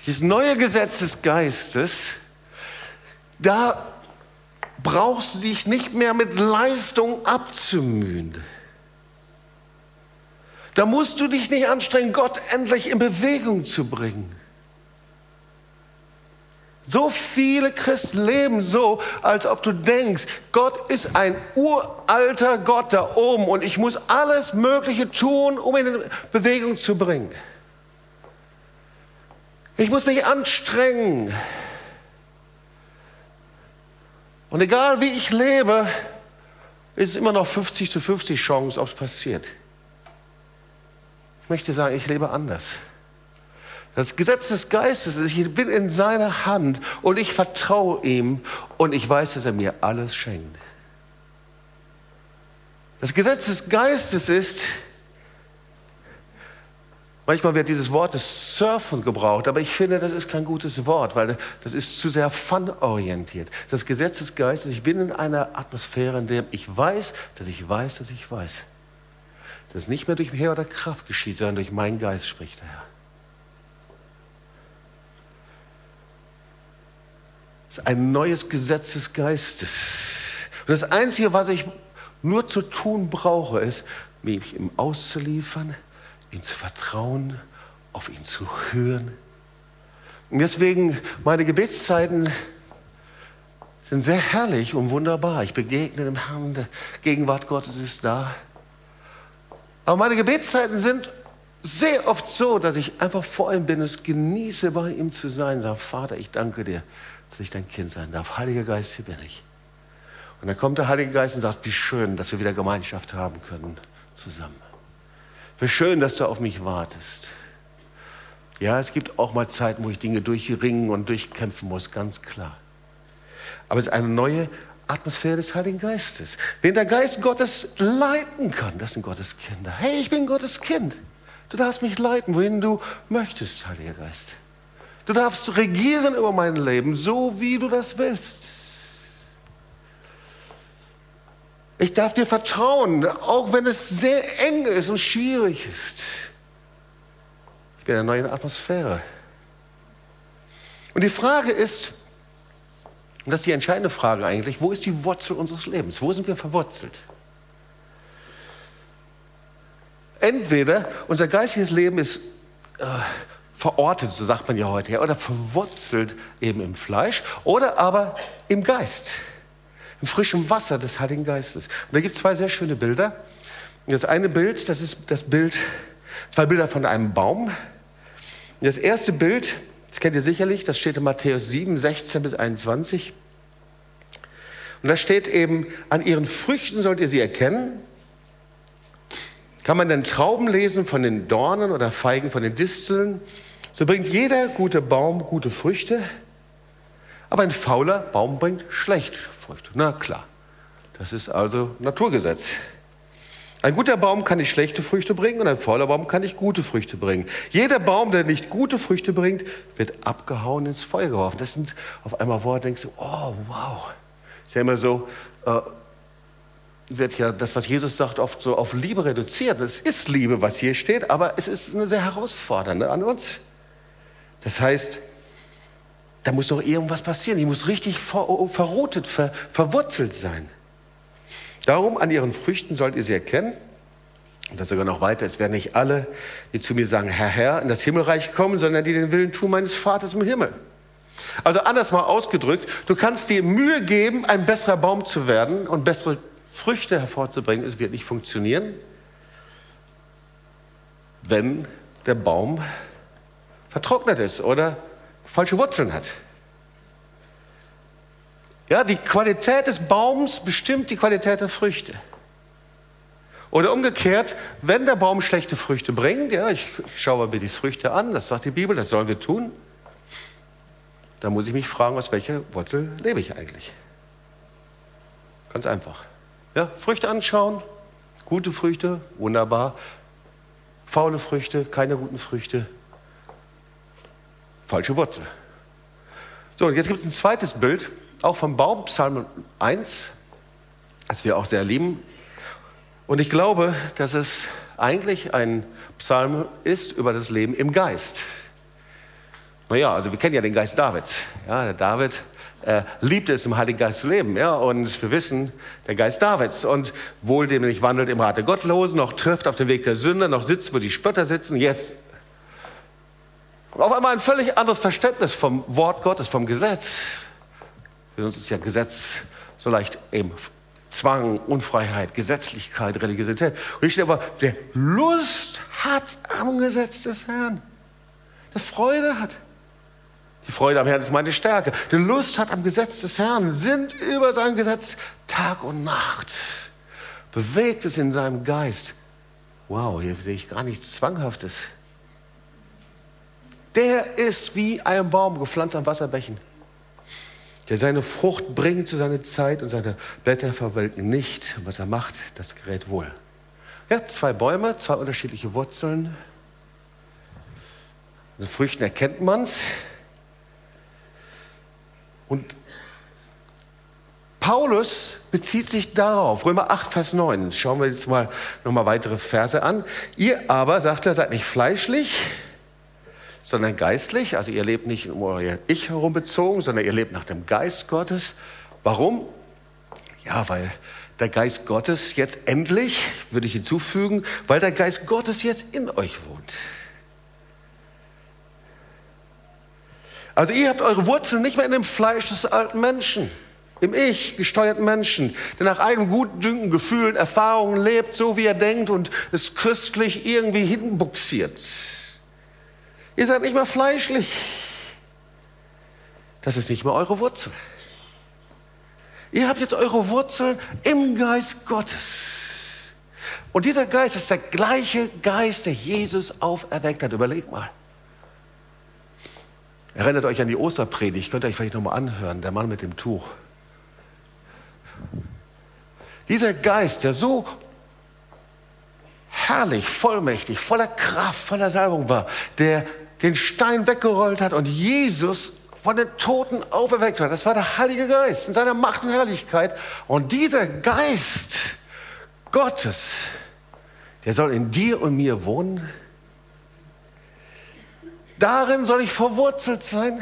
Dieses neue Gesetz des Geistes, da brauchst du dich nicht mehr mit Leistung abzumühen. Da musst du dich nicht anstrengen, Gott endlich in Bewegung zu bringen. So viele Christen leben so, als ob du denkst, Gott ist ein uralter Gott da oben und ich muss alles Mögliche tun, um ihn in Bewegung zu bringen. Ich muss mich anstrengen. Und egal wie ich lebe, ist es immer noch 50 zu 50 Chance, ob es passiert. Ich möchte sagen, ich lebe anders. Das Gesetz des Geistes ist, ich bin in seiner Hand und ich vertraue ihm und ich weiß, dass er mir alles schenkt. Das Gesetz des Geistes ist, manchmal wird dieses Wort des Surfen gebraucht, aber ich finde, das ist kein gutes Wort, weil das ist zu sehr fun-orientiert. Das Gesetz des Geistes, ich bin in einer Atmosphäre, in der ich weiß, dass ich weiß, dass ich weiß. Dass es nicht mehr durch Heer oder Kraft geschieht, sondern durch meinen Geist spricht der Herr. ist ein neues Gesetz des Geistes. Und das Einzige, was ich nur zu tun brauche, ist, mich ihm auszuliefern, ihm zu vertrauen, auf ihn zu hören. Und deswegen, meine Gebetszeiten sind sehr herrlich und wunderbar. Ich begegne dem Herrn, der Gegenwart Gottes ist da. Aber meine Gebetszeiten sind sehr oft so, dass ich einfach vor ihm bin, es genieße, bei ihm zu sein. Sage, Vater, ich danke dir dass ich dein Kind sein darf. Heiliger Geist, hier bin ich. Und dann kommt der Heilige Geist und sagt, wie schön, dass wir wieder Gemeinschaft haben können zusammen. Wie schön, dass du auf mich wartest. Ja, es gibt auch mal Zeiten, wo ich Dinge durchringen und durchkämpfen muss, ganz klar. Aber es ist eine neue Atmosphäre des Heiligen Geistes. Wen der Geist Gottes leiten kann, das sind Gottes Kinder. Hey, ich bin Gottes Kind. Du darfst mich leiten, wohin du möchtest, Heiliger Geist. Du darfst regieren über mein Leben, so wie du das willst. Ich darf dir vertrauen, auch wenn es sehr eng ist und schwierig ist. Ich bin in einer neuen Atmosphäre. Und die Frage ist, und das ist die entscheidende Frage eigentlich, wo ist die Wurzel unseres Lebens? Wo sind wir verwurzelt? Entweder unser geistiges Leben ist äh, verortet, so sagt man ja heute, oder verwurzelt eben im Fleisch oder aber im Geist, im frischen Wasser des Heiligen Geistes. Und da gibt es zwei sehr schöne Bilder. Das eine Bild, das ist das Bild, zwei Bilder von einem Baum. Das erste Bild, das kennt ihr sicherlich, das steht in Matthäus 7, 16 bis 21. Und da steht eben, an ihren Früchten sollt ihr sie erkennen. Kann man denn Trauben lesen von den Dornen oder Feigen von den Disteln? So bringt jeder gute Baum gute Früchte, aber ein fauler Baum bringt schlechte Früchte. Na klar, das ist also Naturgesetz. Ein guter Baum kann nicht schlechte Früchte bringen und ein fauler Baum kann nicht gute Früchte bringen. Jeder Baum, der nicht gute Früchte bringt, wird abgehauen ins Feuer geworfen. Das sind auf einmal Worte, denkst du, oh wow. Ist ja immer so, äh, wird ja das, was Jesus sagt, oft so auf Liebe reduziert. Es ist Liebe, was hier steht, aber es ist eine sehr herausfordernde an uns. Das heißt, da muss doch irgendwas passieren. Die muss richtig ver verrotet, ver verwurzelt sein. Darum an ihren Früchten sollt ihr sie erkennen. Und dann sogar noch weiter, es werden nicht alle, die zu mir sagen, Herr, Herr, in das Himmelreich kommen, sondern die den Willen tun meines Vaters im Himmel. Also anders mal ausgedrückt, du kannst dir Mühe geben, ein besserer Baum zu werden und bessere Früchte hervorzubringen, es wird nicht funktionieren, wenn der Baum vertrocknet ist oder falsche Wurzeln hat. Ja, die Qualität des Baums bestimmt die Qualität der Früchte. Oder umgekehrt, wenn der Baum schlechte Früchte bringt, ja, ich, ich schaue mir die Früchte an, das sagt die Bibel, das sollen wir tun, dann muss ich mich fragen, aus welcher Wurzel lebe ich eigentlich? Ganz einfach. Ja, Früchte anschauen, gute Früchte, wunderbar. Faule Früchte, keine guten Früchte, falsche Wurzel. So, und jetzt gibt es ein zweites Bild, auch vom Baum, Psalm 1, das wir auch sehr lieben. Und ich glaube, dass es eigentlich ein Psalm ist über das Leben im Geist. Naja, also wir kennen ja den Geist Davids. Ja, der David äh, liebt es, im Heiligen Geist zu leben. Ja, und wir wissen, der Geist Davids. Und wohl dem nicht wandelt im Rat der Gottlosen, noch trifft auf dem Weg der Sünder, noch sitzt, wo die Spötter sitzen. Jetzt auf einmal ein völlig anderes Verständnis vom Wort Gottes, vom Gesetz. Für uns ist ja Gesetz so leicht eben Zwang, Unfreiheit, Gesetzlichkeit, Religiosität. Und ich aber, der Lust hat am Gesetz des Herrn, der Freude hat. Die Freude am Herrn ist meine Stärke. Die Lust hat am Gesetz des Herrn, sind über sein Gesetz Tag und Nacht. Bewegt es in seinem Geist. Wow, hier sehe ich gar nichts Zwanghaftes. Der ist wie ein Baum gepflanzt an Wasserbächen, der seine Frucht bringt zu seiner Zeit und seine Blätter verwelken nicht. Was er macht, das gerät wohl. Ja, zwei Bäume, zwei unterschiedliche Wurzeln. Den Früchten erkennt man es. Und Paulus bezieht sich darauf, Römer 8, Vers 9. Schauen wir jetzt mal nochmal weitere Verse an. Ihr aber, sagt er, seid nicht fleischlich, sondern geistlich. Also ihr lebt nicht um euer Ich herum bezogen, sondern ihr lebt nach dem Geist Gottes. Warum? Ja, weil der Geist Gottes jetzt endlich, würde ich hinzufügen, weil der Geist Gottes jetzt in euch wohnt. Also ihr habt eure Wurzeln nicht mehr in dem Fleisch des alten Menschen, im Ich gesteuerten Menschen, der nach einem guten Dünken, Gefühlen, Erfahrungen lebt, so wie er denkt und es christlich irgendwie hinbuxiert. Ihr seid nicht mehr fleischlich. Das ist nicht mehr eure Wurzel. Ihr habt jetzt eure Wurzel im Geist Gottes. Und dieser Geist ist der gleiche Geist, der Jesus auferweckt hat. Überleg mal. Erinnert euch an die Osterpredigt, könnt ihr euch vielleicht nochmal anhören, der Mann mit dem Tuch. Dieser Geist, der so herrlich, vollmächtig, voller Kraft, voller Salbung war, der den Stein weggerollt hat und Jesus von den Toten auferweckt hat. Das war der Heilige Geist in seiner Macht und Herrlichkeit. Und dieser Geist Gottes, der soll in dir und mir wohnen Darin soll ich verwurzelt sein.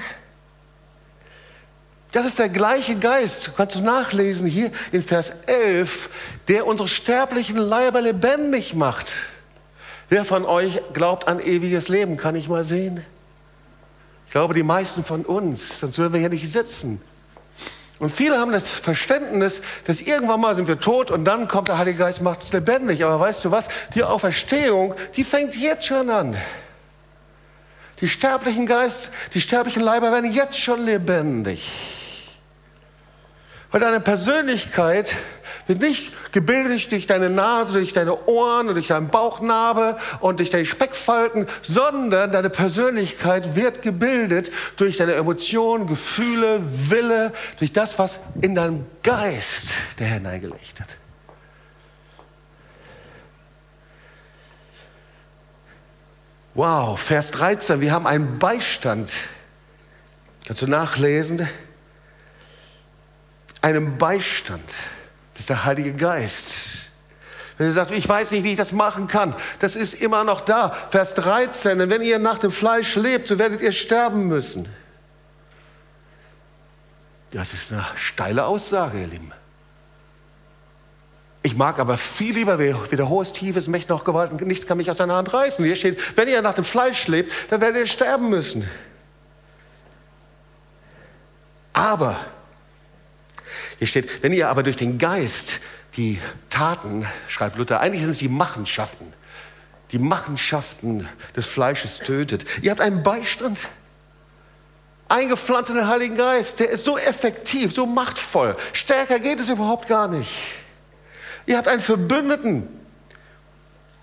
Das ist der gleiche Geist, kannst du nachlesen hier in Vers 11, der unsere sterblichen Leiber lebendig macht. Wer von euch glaubt an ewiges Leben? Kann ich mal sehen? Ich glaube, die meisten von uns, sonst würden wir hier nicht sitzen. Und viele haben das Verständnis, dass irgendwann mal sind wir tot und dann kommt der Heilige Geist, macht uns lebendig. Aber weißt du was? Die Auferstehung, die fängt jetzt schon an. Die sterblichen Geist, die sterblichen Leiber werden jetzt schon lebendig. Weil deine Persönlichkeit nicht gebildet durch deine Nase, durch deine Ohren und durch deinen Bauchnabel und durch deine Speckfalten, sondern deine Persönlichkeit wird gebildet durch deine Emotionen, Gefühle, Wille, durch das, was in deinem Geist der Herr hineingelegt hat. Wow, Vers 13, wir haben einen Beistand. Kannst du nachlesen? Einen Beistand. Das ist der Heilige Geist. Wenn ihr sagt, ich weiß nicht, wie ich das machen kann, das ist immer noch da. Vers 13, denn wenn ihr nach dem Fleisch lebt, so werdet ihr sterben müssen. Das ist eine steile Aussage, ihr Lieben. Ich mag aber viel lieber, weder hohes, tiefes, Mächt noch Gewalt, nichts kann mich aus seiner Hand reißen. Hier steht, wenn ihr nach dem Fleisch lebt, dann werdet ihr sterben müssen. Aber, hier steht, wenn ihr aber durch den Geist die Taten, schreibt Luther, eigentlich sind es die Machenschaften, die Machenschaften des Fleisches tötet. Ihr habt einen Beistand. eingepflanzt in den Heiligen Geist. Der ist so effektiv, so machtvoll. Stärker geht es überhaupt gar nicht. Ihr habt einen Verbündeten.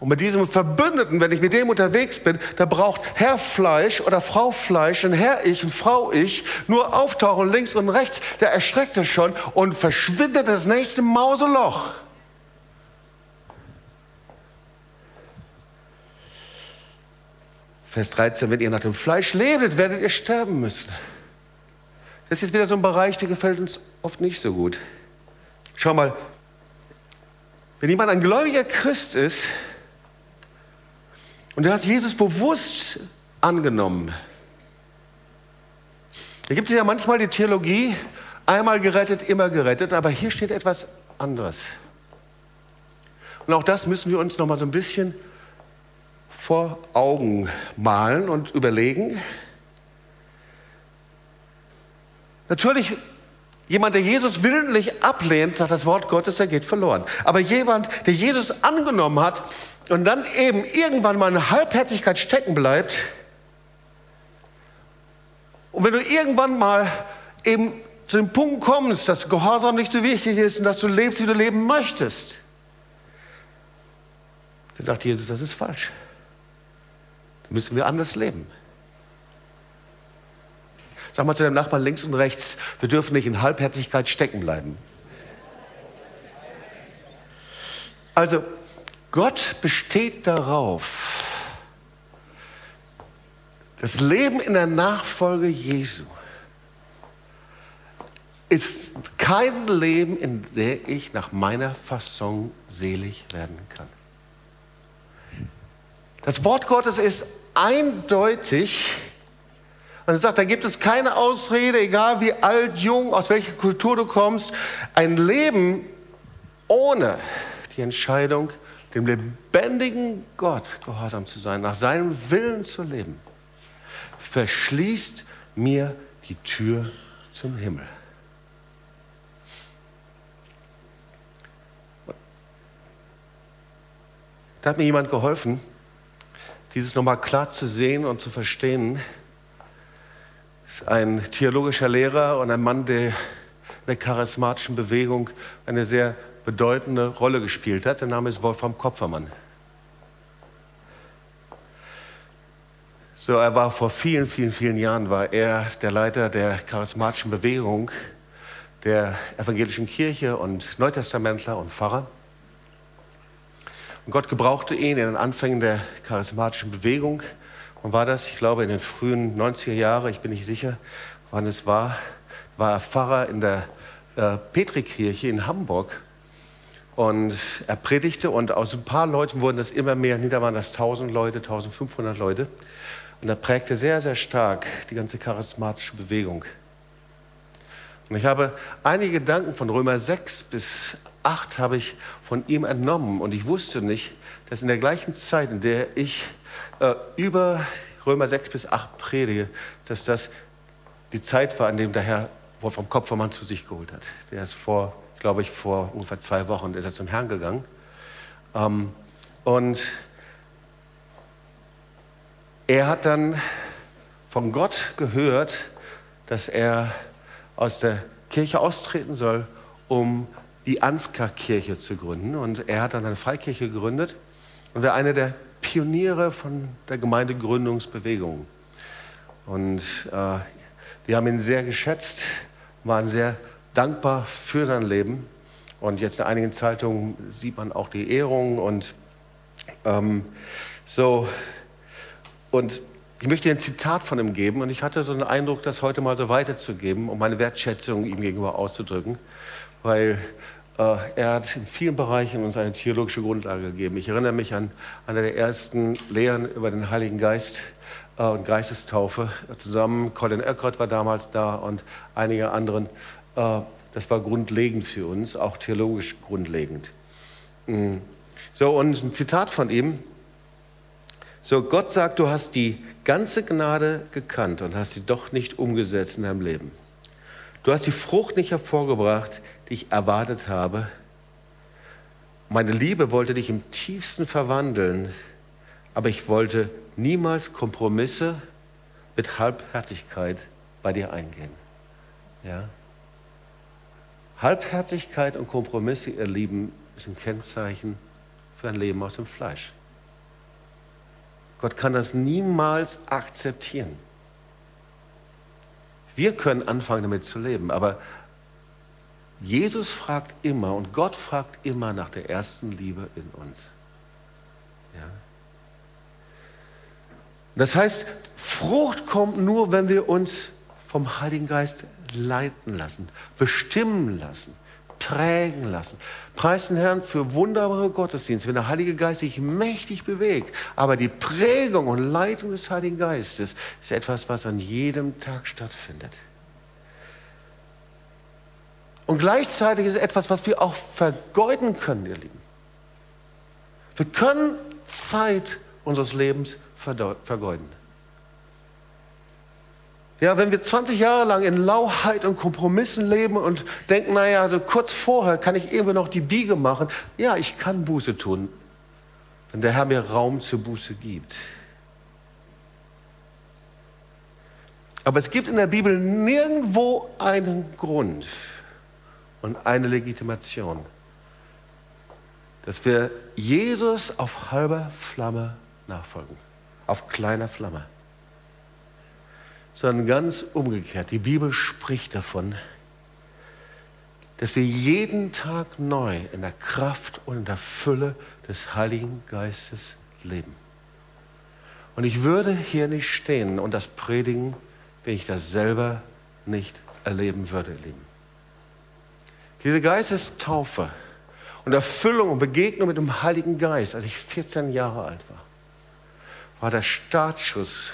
Und mit diesem Verbündeten, wenn ich mit dem unterwegs bin, da braucht Herr Fleisch oder Frau Fleisch, ein Herr Ich, ein Frau Ich, nur auftauchen links und rechts, der erschreckt es schon und verschwindet das nächste Mauseloch. Vers 13, wenn ihr nach dem Fleisch lebt, werdet ihr sterben müssen. Das ist jetzt wieder so ein Bereich, der gefällt uns oft nicht so gut. Schau mal, wenn jemand ein gläubiger Christ ist, und du hast Jesus bewusst angenommen. Da gibt es ja manchmal die Theologie, einmal gerettet, immer gerettet, aber hier steht etwas anderes. Und auch das müssen wir uns noch mal so ein bisschen vor Augen malen und überlegen. Natürlich Jemand, der Jesus willentlich ablehnt, sagt das Wort Gottes, der geht verloren. Aber jemand, der Jesus angenommen hat und dann eben irgendwann mal eine Halbherzigkeit stecken bleibt, und wenn du irgendwann mal eben zu dem Punkt kommst, dass Gehorsam nicht so wichtig ist und dass du lebst, wie du leben möchtest, dann sagt Jesus, das ist falsch. Dann müssen wir anders leben. Sag mal zu deinem Nachbarn links und rechts, wir dürfen nicht in Halbherzigkeit stecken bleiben. Also, Gott besteht darauf, das Leben in der Nachfolge Jesu ist kein Leben, in dem ich nach meiner Fassung selig werden kann. Das Wort Gottes ist eindeutig und er sagt, da gibt es keine Ausrede, egal wie alt, jung, aus welcher Kultur du kommst. Ein Leben ohne die Entscheidung, dem lebendigen Gott gehorsam zu sein, nach seinem Willen zu leben, verschließt mir die Tür zum Himmel. Da hat mir jemand geholfen, dieses nochmal klar zu sehen und zu verstehen ist ein theologischer Lehrer und ein Mann, der in der charismatischen Bewegung eine sehr bedeutende Rolle gespielt hat. Der Name ist Wolfram Kopfermann. So, er war vor vielen, vielen, vielen Jahren war er der Leiter der charismatischen Bewegung der evangelischen Kirche und Neutestamentler und Pfarrer. Und Gott gebrauchte ihn in den Anfängen der charismatischen Bewegung und war das, ich glaube, in den frühen 90er Jahren, ich bin nicht sicher, wann es war, war er Pfarrer in der äh, Petrikirche in Hamburg. Und er predigte und aus ein paar Leuten wurden das immer mehr, nieder waren das 1000 Leute, 1500 Leute. Und er prägte sehr, sehr stark die ganze charismatische Bewegung. Und ich habe einige Gedanken von Römer 6 bis 8 habe ich von ihm entnommen. Und ich wusste nicht, dass in der gleichen Zeit, in der ich äh, über Römer 6 bis 8 predige, dass das die Zeit war, an dem der Herr Wolfram Kopfermann zu sich geholt hat. Der ist vor, glaube ich, vor ungefähr zwei Wochen ist er zum Herrn gegangen. Ähm, und er hat dann von Gott gehört, dass er aus der Kirche austreten soll, um die Ansgar-Kirche zu gründen. Und er hat dann eine Freikirche gegründet und war einer der Pioniere von der Gemeindegründungsbewegung. Und äh, wir haben ihn sehr geschätzt, waren sehr dankbar für sein Leben. Und jetzt in einigen Zeitungen sieht man auch die Ehrung und ähm, so. Und ich möchte ein Zitat von ihm geben und ich hatte so einen Eindruck, das heute mal so weiterzugeben, um meine Wertschätzung ihm gegenüber auszudrücken, weil er hat in vielen Bereichen uns eine theologische Grundlage gegeben. Ich erinnere mich an eine der ersten Lehren über den Heiligen Geist äh, und Geistestaufe. Zusammen, Colin Eckert war damals da und einige anderen. Äh, das war grundlegend für uns, auch theologisch grundlegend. Mm. So, und ein Zitat von ihm. So, Gott sagt, du hast die ganze Gnade gekannt und hast sie doch nicht umgesetzt in deinem Leben. Du hast die Frucht nicht hervorgebracht, die ich erwartet habe. Meine Liebe wollte dich im tiefsten verwandeln, aber ich wollte niemals Kompromisse mit Halbherzigkeit bei dir eingehen. Ja? Halbherzigkeit und Kompromisse, ihr Lieben, ist ein Kennzeichen für ein Leben aus dem Fleisch. Gott kann das niemals akzeptieren. Wir können anfangen damit zu leben, aber Jesus fragt immer und Gott fragt immer nach der ersten Liebe in uns. Ja? Das heißt, Frucht kommt nur, wenn wir uns vom Heiligen Geist leiten lassen, bestimmen lassen, prägen lassen. Preis den Herrn für wunderbare Gottesdienste, wenn der Heilige Geist sich mächtig bewegt. Aber die Prägung und Leitung des Heiligen Geistes ist etwas, was an jedem Tag stattfindet. Und gleichzeitig ist es etwas, was wir auch vergeuden können, ihr Lieben. Wir können Zeit unseres Lebens vergeuden. Ja, wenn wir 20 Jahre lang in Lauheit und Kompromissen leben und denken, naja, so kurz vorher kann ich irgendwie noch die Biege machen. Ja, ich kann Buße tun, wenn der Herr mir Raum zur Buße gibt. Aber es gibt in der Bibel nirgendwo einen Grund und eine Legitimation, dass wir Jesus auf halber Flamme nachfolgen, auf kleiner Flamme sondern ganz umgekehrt. Die Bibel spricht davon, dass wir jeden Tag neu in der Kraft und in der Fülle des Heiligen Geistes leben. Und ich würde hier nicht stehen und das predigen, wenn ich das selber nicht erleben würde, lieben. Diese Geistestaufe und Erfüllung und Begegnung mit dem Heiligen Geist, als ich 14 Jahre alt war, war der Startschuss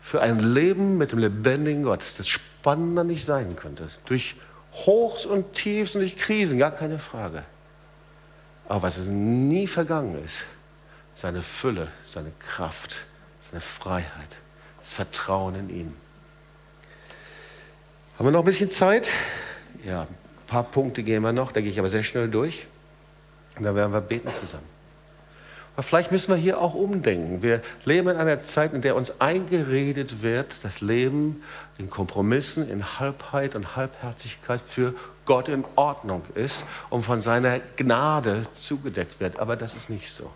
für ein Leben mit dem lebendigen Gott, das spannender nicht sein könnte. Durch Hochs und Tiefs und durch Krisen, gar keine Frage. Aber was es nie vergangen ist, seine Fülle, seine Kraft, seine Freiheit, das Vertrauen in ihn. Haben wir noch ein bisschen Zeit? Ja, ein paar Punkte gehen wir noch, da gehe ich aber sehr schnell durch. Und dann werden wir beten zusammen. Aber vielleicht müssen wir hier auch umdenken. Wir leben in einer Zeit, in der uns eingeredet wird, das Leben in Kompromissen, in Halbheit und Halbherzigkeit für Gott in Ordnung ist und von seiner Gnade zugedeckt wird. Aber das ist nicht so.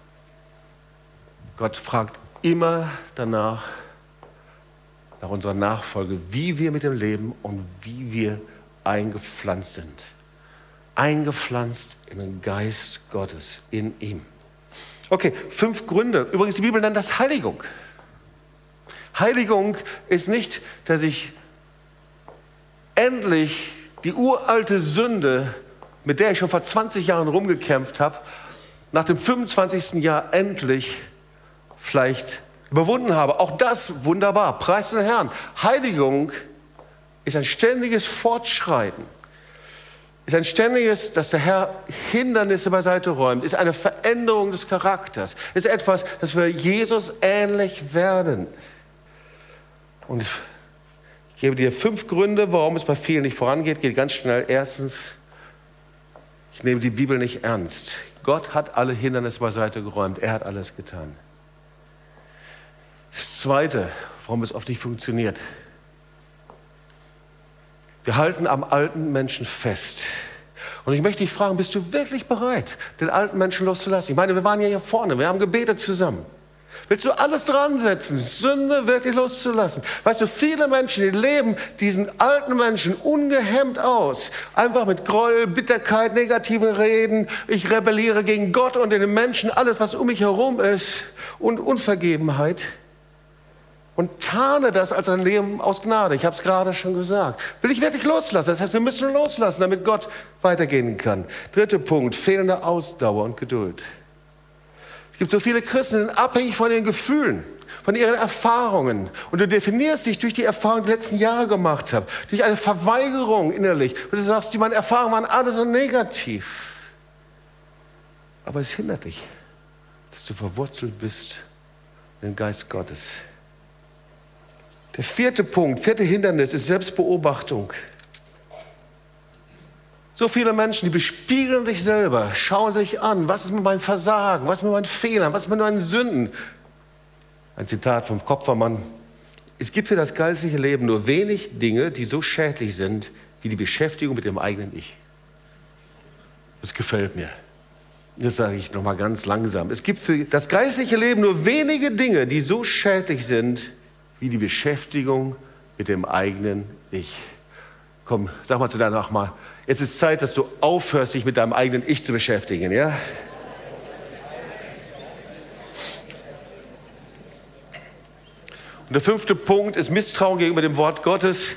Gott fragt immer danach, nach unserer Nachfolge, wie wir mit dem leben und wie wir eingepflanzt sind. Eingepflanzt in den Geist Gottes, in ihm. Okay, fünf Gründe. Übrigens, die Bibel nennt das Heiligung. Heiligung ist nicht, dass ich endlich die uralte Sünde, mit der ich schon vor 20 Jahren rumgekämpft habe, nach dem 25. Jahr endlich vielleicht überwunden habe. Auch das wunderbar. Preis den Herrn. Heiligung ist ein ständiges Fortschreiten ist ein ständiges, dass der Herr Hindernisse beiseite räumt, ist eine Veränderung des Charakters, ist etwas, dass wir Jesus ähnlich werden. Und ich gebe dir fünf Gründe, warum es bei vielen nicht vorangeht. Geht ganz schnell. Erstens, ich nehme die Bibel nicht ernst. Gott hat alle Hindernisse beiseite geräumt. Er hat alles getan. Das Zweite, warum es oft nicht funktioniert. Wir halten am alten Menschen fest. Und ich möchte dich fragen, bist du wirklich bereit, den alten Menschen loszulassen? Ich meine, wir waren ja hier vorne, wir haben gebetet zusammen. Willst du alles dran setzen, Sünde wirklich loszulassen? Weißt du, viele Menschen, die leben diesen alten Menschen ungehemmt aus. Einfach mit Gräuel, Bitterkeit, negativen Reden. Ich rebelliere gegen Gott und den Menschen, alles, was um mich herum ist. Und Unvergebenheit und tarne das als ein Leben aus Gnade. Ich habe es gerade schon gesagt. Will ich wirklich loslassen? Das heißt, wir müssen loslassen, damit Gott weitergehen kann. Dritter Punkt, fehlende Ausdauer und Geduld. Es gibt so viele Christen, die sind abhängig von ihren Gefühlen, von ihren Erfahrungen. Und du definierst dich durch die Erfahrungen, die ich letzten Jahre gemacht habe, durch eine Verweigerung innerlich. Und du sagst, meine Erfahrungen waren alle so negativ. Aber es hindert dich, dass du verwurzelt bist in den Geist Gottes. Der vierte Punkt, vierte Hindernis ist Selbstbeobachtung. So viele Menschen, die bespiegeln sich selber, schauen sich an, was ist mit meinem Versagen, was ist mit meinen Fehlern, was ist mit meinen Sünden. Ein Zitat vom Kopfermann, Es gibt für das geistliche Leben nur wenig Dinge, die so schädlich sind wie die Beschäftigung mit dem eigenen Ich. Das gefällt mir. Das sage ich nochmal ganz langsam. Es gibt für das geistliche Leben nur wenige Dinge, die so schädlich sind wie die Beschäftigung mit dem eigenen Ich. Komm, sag mal zu deinem Nachbar, jetzt ist Zeit, dass du aufhörst, dich mit deinem eigenen Ich zu beschäftigen, ja? Und der fünfte Punkt ist Misstrauen gegenüber dem Wort Gottes.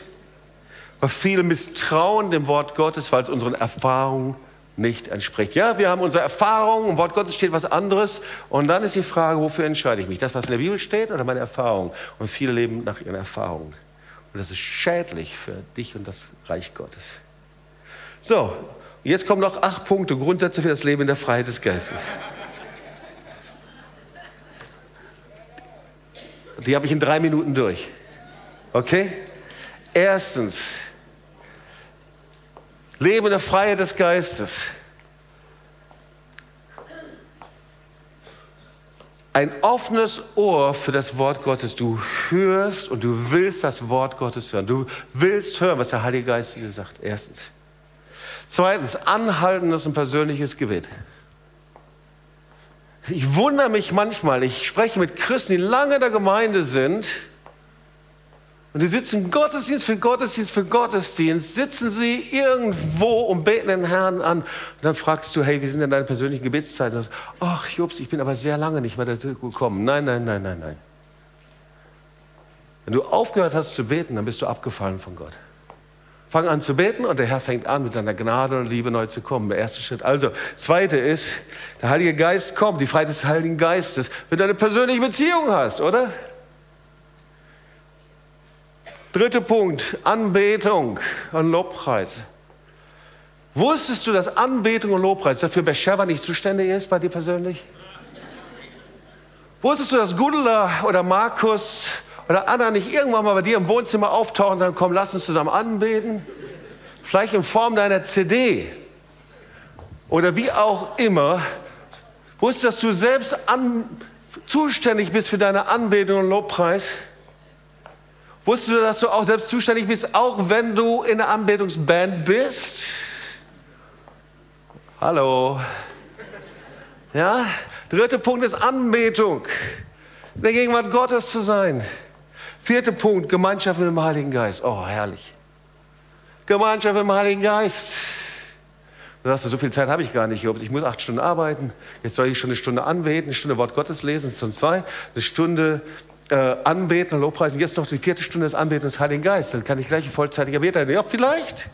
Weil viele misstrauen dem Wort Gottes, weil es unseren Erfahrungen nicht entspricht. Ja, wir haben unsere Erfahrungen, im Wort Gottes steht was anderes. Und dann ist die Frage, wofür entscheide ich mich? Das, was in der Bibel steht oder meine Erfahrung? Und viele leben nach ihren Erfahrungen. Und das ist schädlich für dich und das Reich Gottes. So, jetzt kommen noch acht Punkte, Grundsätze für das Leben in der Freiheit des Geistes. Die habe ich in drei Minuten durch. Okay? Erstens, Leben in der Freiheit des Geistes. Ein offenes Ohr für das Wort Gottes. Du hörst und du willst das Wort Gottes hören. Du willst hören, was der Heilige Geist dir sagt. Erstens. Zweitens, anhaltendes und persönliches Gebet. Ich wundere mich manchmal, ich spreche mit Christen, die lange in der Gemeinde sind und die sitzen Gottesdienst für Gottesdienst für Gottesdienst, sitzen sie irgendwo und beten den Herrn an. Und dann fragst du, hey, wie sind denn deine persönlichen Gebetszeiten? Ach, Jobs, ich bin aber sehr lange nicht mehr dazu gekommen. Nein, nein, nein, nein, nein. Wenn du aufgehört hast zu beten, dann bist du abgefallen von Gott. Fang an zu beten und der Herr fängt an, mit seiner Gnade und Liebe neu zu kommen. Der erste Schritt. Also, zweite ist, der Heilige Geist kommt, die Freiheit des Heiligen Geistes, wenn du eine persönliche Beziehung hast, oder? Dritter Punkt, Anbetung und Lobpreis. Wusstest du, dass Anbetung und Lobpreis dafür Beersheba nicht zuständig ist bei dir persönlich? Wusstest du, dass Gudula oder Markus oder Anna nicht irgendwann mal bei dir im Wohnzimmer auftauchen und sagen, komm, lass uns zusammen anbeten? Vielleicht in Form deiner CD oder wie auch immer. Wusstest du, dass du selbst an, zuständig bist für deine Anbetung und Lobpreis? Wusstest du, dass du auch selbst zuständig bist, auch wenn du in der Anbetungsband bist? Hallo. Ja? Dritter Punkt ist Anbetung. In der Gegenwart Gottes zu sein. Vierter Punkt, Gemeinschaft mit dem Heiligen Geist. Oh, herrlich. Gemeinschaft mit dem Heiligen Geist. Du sagst, so viel Zeit habe ich gar nicht. Ich muss acht Stunden arbeiten. Jetzt soll ich schon eine Stunde anbeten, eine Stunde Wort Gottes lesen, Stunde zwei, eine Stunde äh, anbeten und Lobpreisen. Jetzt noch die vierte Stunde des Anbetens des Heiligen Geistes. Dann kann ich gleich ein vollzeitiger Beter werden. Ja, vielleicht.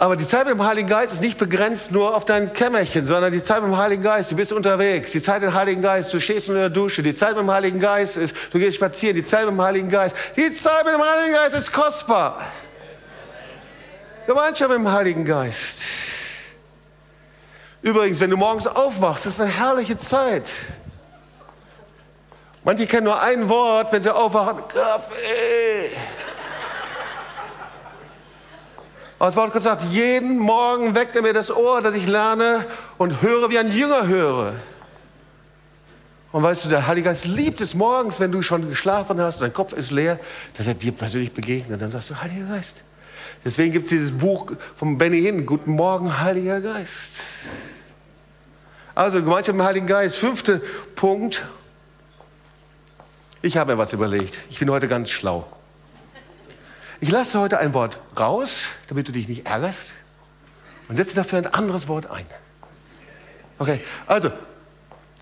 Aber die Zeit mit dem Heiligen Geist ist nicht begrenzt nur auf dein Kämmerchen, sondern die Zeit mit dem Heiligen Geist, du bist unterwegs. Die Zeit mit dem Heiligen Geist, du stehst unter der Dusche. Die Zeit mit dem Heiligen Geist ist, du gehst spazieren. Die Zeit mit dem Heiligen Geist. Die Zeit mit dem Heiligen Geist ist kostbar. Gemeinschaft mit dem Heiligen Geist. Übrigens, wenn du morgens aufwachst, ist eine herrliche Zeit. Manche kennen nur ein Wort, wenn sie aufwachen, Kaffee. Aber das Wort Gott sagt, jeden Morgen weckt er mir das Ohr, dass ich lerne und höre, wie ein Jünger höre. Und weißt du, der Heilige Geist liebt es morgens, wenn du schon geschlafen hast und dein Kopf ist leer, dass er dir persönlich begegnet. Und dann sagst du, Heiliger Geist. Deswegen gibt es dieses Buch von Benny Hinn, Guten Morgen, Heiliger Geist. Also Gemeinschaft mit dem Heiligen Geist. Fünfter Punkt. Ich habe mir was überlegt. Ich bin heute ganz schlau. Ich lasse heute ein Wort raus, damit du dich nicht ärgerst, und setze dafür ein anderes Wort ein. Okay, also,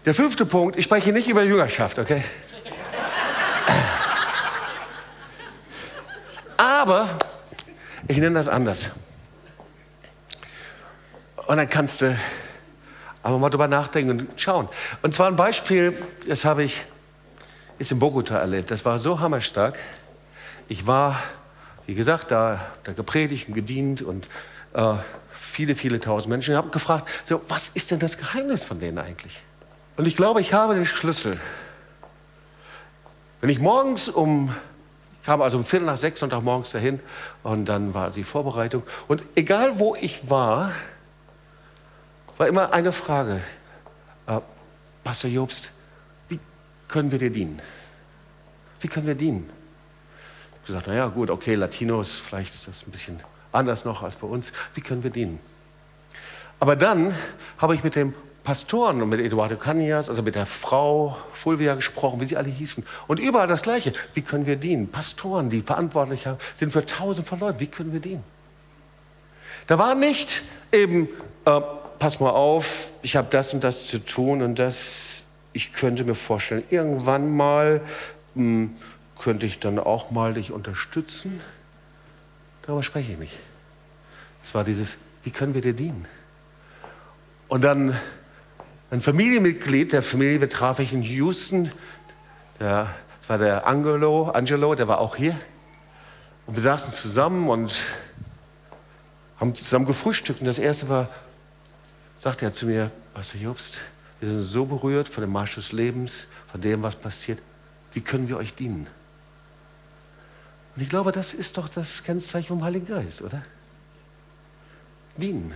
der fünfte Punkt, ich spreche nicht über Jüngerschaft, okay? Aber ich nenne das anders. Und dann kannst du aber mal drüber nachdenken und schauen. Und zwar ein Beispiel, das habe ich, ist in Bogota erlebt. Das war so hammerstark. Ich war wie gesagt, da, da gepredigt und gedient und äh, viele, viele tausend Menschen. Ich habe gefragt, so, was ist denn das Geheimnis von denen eigentlich? Und ich glaube, ich habe den Schlüssel. Wenn ich morgens um, ich kam also um Viertel nach sechs Sonntagmorgens dahin und dann war die Vorbereitung. Und egal wo ich war, war immer eine Frage. Äh, Pastor Jobst, wie können wir dir dienen? Wie können wir dienen? Ich habe gesagt, naja, gut, okay, Latinos, vielleicht ist das ein bisschen anders noch als bei uns. Wie können wir dienen? Aber dann habe ich mit dem Pastoren und mit Eduardo Canias, also mit der Frau Fulvia gesprochen, wie sie alle hießen. Und überall das Gleiche. Wie können wir dienen? Pastoren, die verantwortlich sind für tausend von Leuten. Wie können wir dienen? Da war nicht eben, äh, pass mal auf, ich habe das und das zu tun und das, ich könnte mir vorstellen, irgendwann mal mh, hm, könnte ich dann auch mal dich unterstützen. Darüber spreche ich nicht. Es war dieses, wie können wir dir dienen? Und dann ein Familienmitglied der Familie traf ich in Houston. Der, das war der Angelo, Angelo, der war auch hier. Und wir saßen zusammen und haben zusammen gefrühstückt. Und das erste war, sagte er zu mir, Pastor Jobst, wir sind so berührt von dem Marsch des Lebens, von dem, was passiert. Wie können wir euch dienen? Und ich glaube, das ist doch das Kennzeichen vom Heiligen Geist, oder? Dienen.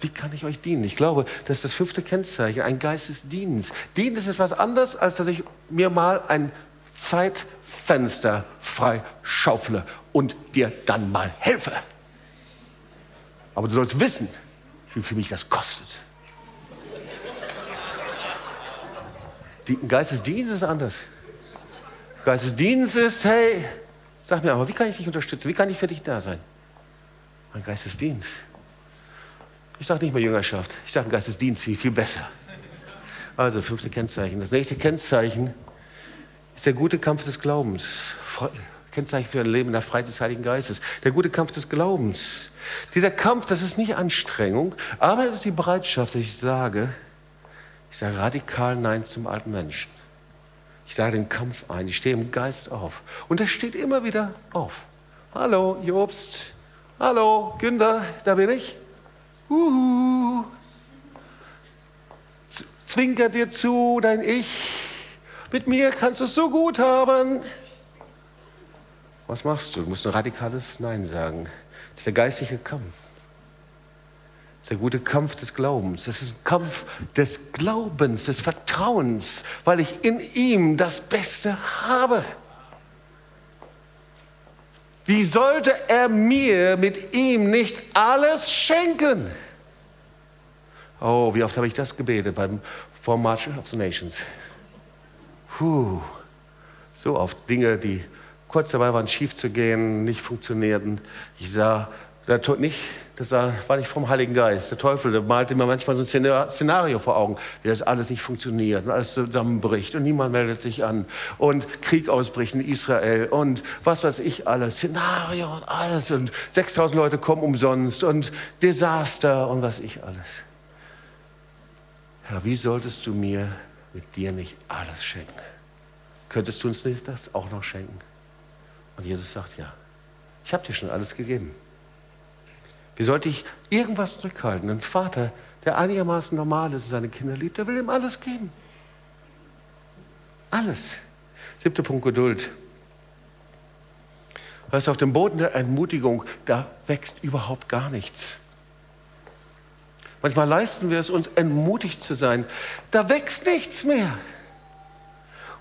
Wie kann ich euch dienen? Ich glaube, das ist das fünfte Kennzeichen, ein Geist des Dienens. Dienen ist etwas anderes, als dass ich mir mal ein Zeitfenster frei schaufle und dir dann mal helfe. Aber du sollst wissen, wie viel mich das kostet. Geistesdienst ist anders. Geistesdienst ist, hey, sag mir aber, wie kann ich dich unterstützen? Wie kann ich für dich da sein? Ein Geistesdienst ich sage nicht mehr Jüngerschaft, ich sage Geistesdienst, viel, viel besser. Also, fünfte Kennzeichen. Das nächste Kennzeichen ist der gute Kampf des Glaubens. Kennzeichen für ein Leben in der Freiheit des Heiligen Geistes. Der gute Kampf des Glaubens. Dieser Kampf, das ist nicht Anstrengung, aber es ist die Bereitschaft, dass ich sage, ich sage radikal Nein zum alten Menschen. Ich sage den Kampf ein, ich stehe im Geist auf. Und er steht immer wieder auf. Hallo, Jobst. Hallo, Günther, da bin ich. Uhu. Zwinker dir zu, dein Ich. Mit mir kannst du es so gut haben. Was machst du? Du musst ein radikales Nein sagen. Das ist der geistliche Kampf. Das ist der gute Kampf des Glaubens. Das ist ein Kampf des Glaubens, des Vertrauens, weil ich in ihm das Beste habe. Wie sollte er mir mit ihm nicht alles schenken? Oh, wie oft habe ich das gebetet beim vor March of the Nations? Puh, so oft Dinge, die kurz dabei waren, schief zu gehen, nicht funktionierten. Ich sah, der Tod nicht, das war nicht vom Heiligen Geist. Der Teufel, der malte mir manchmal so ein Szenario vor Augen, wie das alles nicht funktioniert und alles zusammenbricht und niemand meldet sich an und Krieg ausbricht in Israel und was weiß ich alles, Szenario und alles und 6000 Leute kommen umsonst und Desaster und was ich alles. Herr, wie solltest du mir mit dir nicht alles schenken? Könntest du uns nicht das auch noch schenken? Und Jesus sagt, ja, ich habe dir schon alles gegeben. Wie sollte ich irgendwas zurückhalten? Ein Vater, der einigermaßen normal ist und seine Kinder liebt, der will ihm alles geben. Alles. Siebter Punkt Geduld. Weißt du, auf dem Boden der Entmutigung, da wächst überhaupt gar nichts. Manchmal leisten wir es uns, entmutigt zu sein. Da wächst nichts mehr.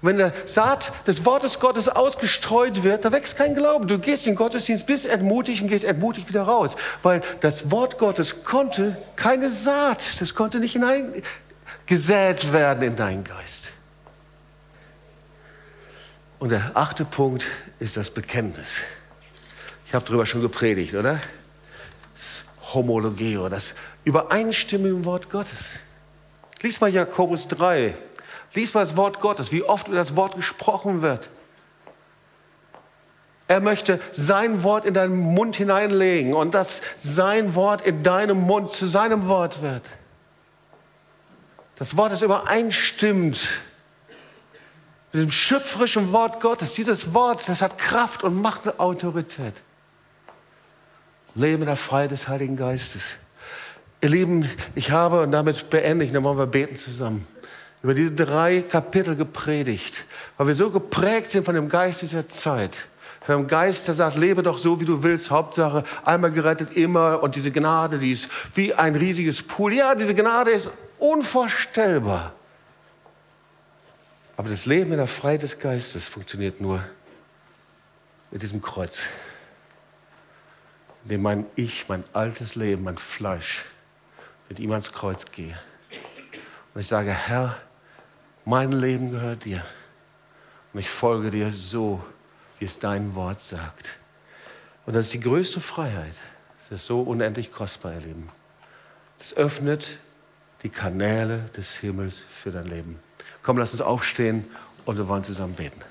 Und wenn der Saat des Wortes Gottes ausgestreut wird, da wächst kein Glauben. Du gehst in den Gottesdienst, bist entmutigt und gehst entmutigt wieder raus. Weil das Wort Gottes konnte keine Saat, das konnte nicht hineingesät werden in deinen Geist. Und der achte Punkt ist das Bekenntnis. Ich habe darüber schon gepredigt, oder? Das Homologeo, das Übereinstimmen im Wort Gottes. Lies mal Jakobus 3, Lies mal das Wort Gottes, wie oft über das Wort gesprochen wird. Er möchte sein Wort in deinen Mund hineinlegen und dass sein Wort in deinem Mund zu seinem Wort wird. Das Wort, das übereinstimmt mit dem schöpferischen Wort Gottes. Dieses Wort, das hat Kraft und Macht und Autorität. Leben in der Freiheit des Heiligen Geistes. Ihr Lieben, ich habe, und damit beende ich, dann wollen wir beten zusammen über diese drei Kapitel gepredigt, weil wir so geprägt sind von dem Geist dieser Zeit. Von dem Geist, der sagt, lebe doch so, wie du willst, Hauptsache einmal gerettet, immer. Und diese Gnade, die ist wie ein riesiges Pool. Ja, diese Gnade ist unvorstellbar. Aber das Leben in der Freiheit des Geistes funktioniert nur mit diesem Kreuz, indem mein Ich, mein altes Leben, mein Fleisch mit ihm ans Kreuz gehe. Und ich sage, Herr, mein Leben gehört dir. Und ich folge dir so, wie es dein Wort sagt. Und das ist die größte Freiheit. Das ist so unendlich kostbar, ihr Lieben. Das öffnet die Kanäle des Himmels für dein Leben. Komm, lass uns aufstehen und wir wollen zusammen beten.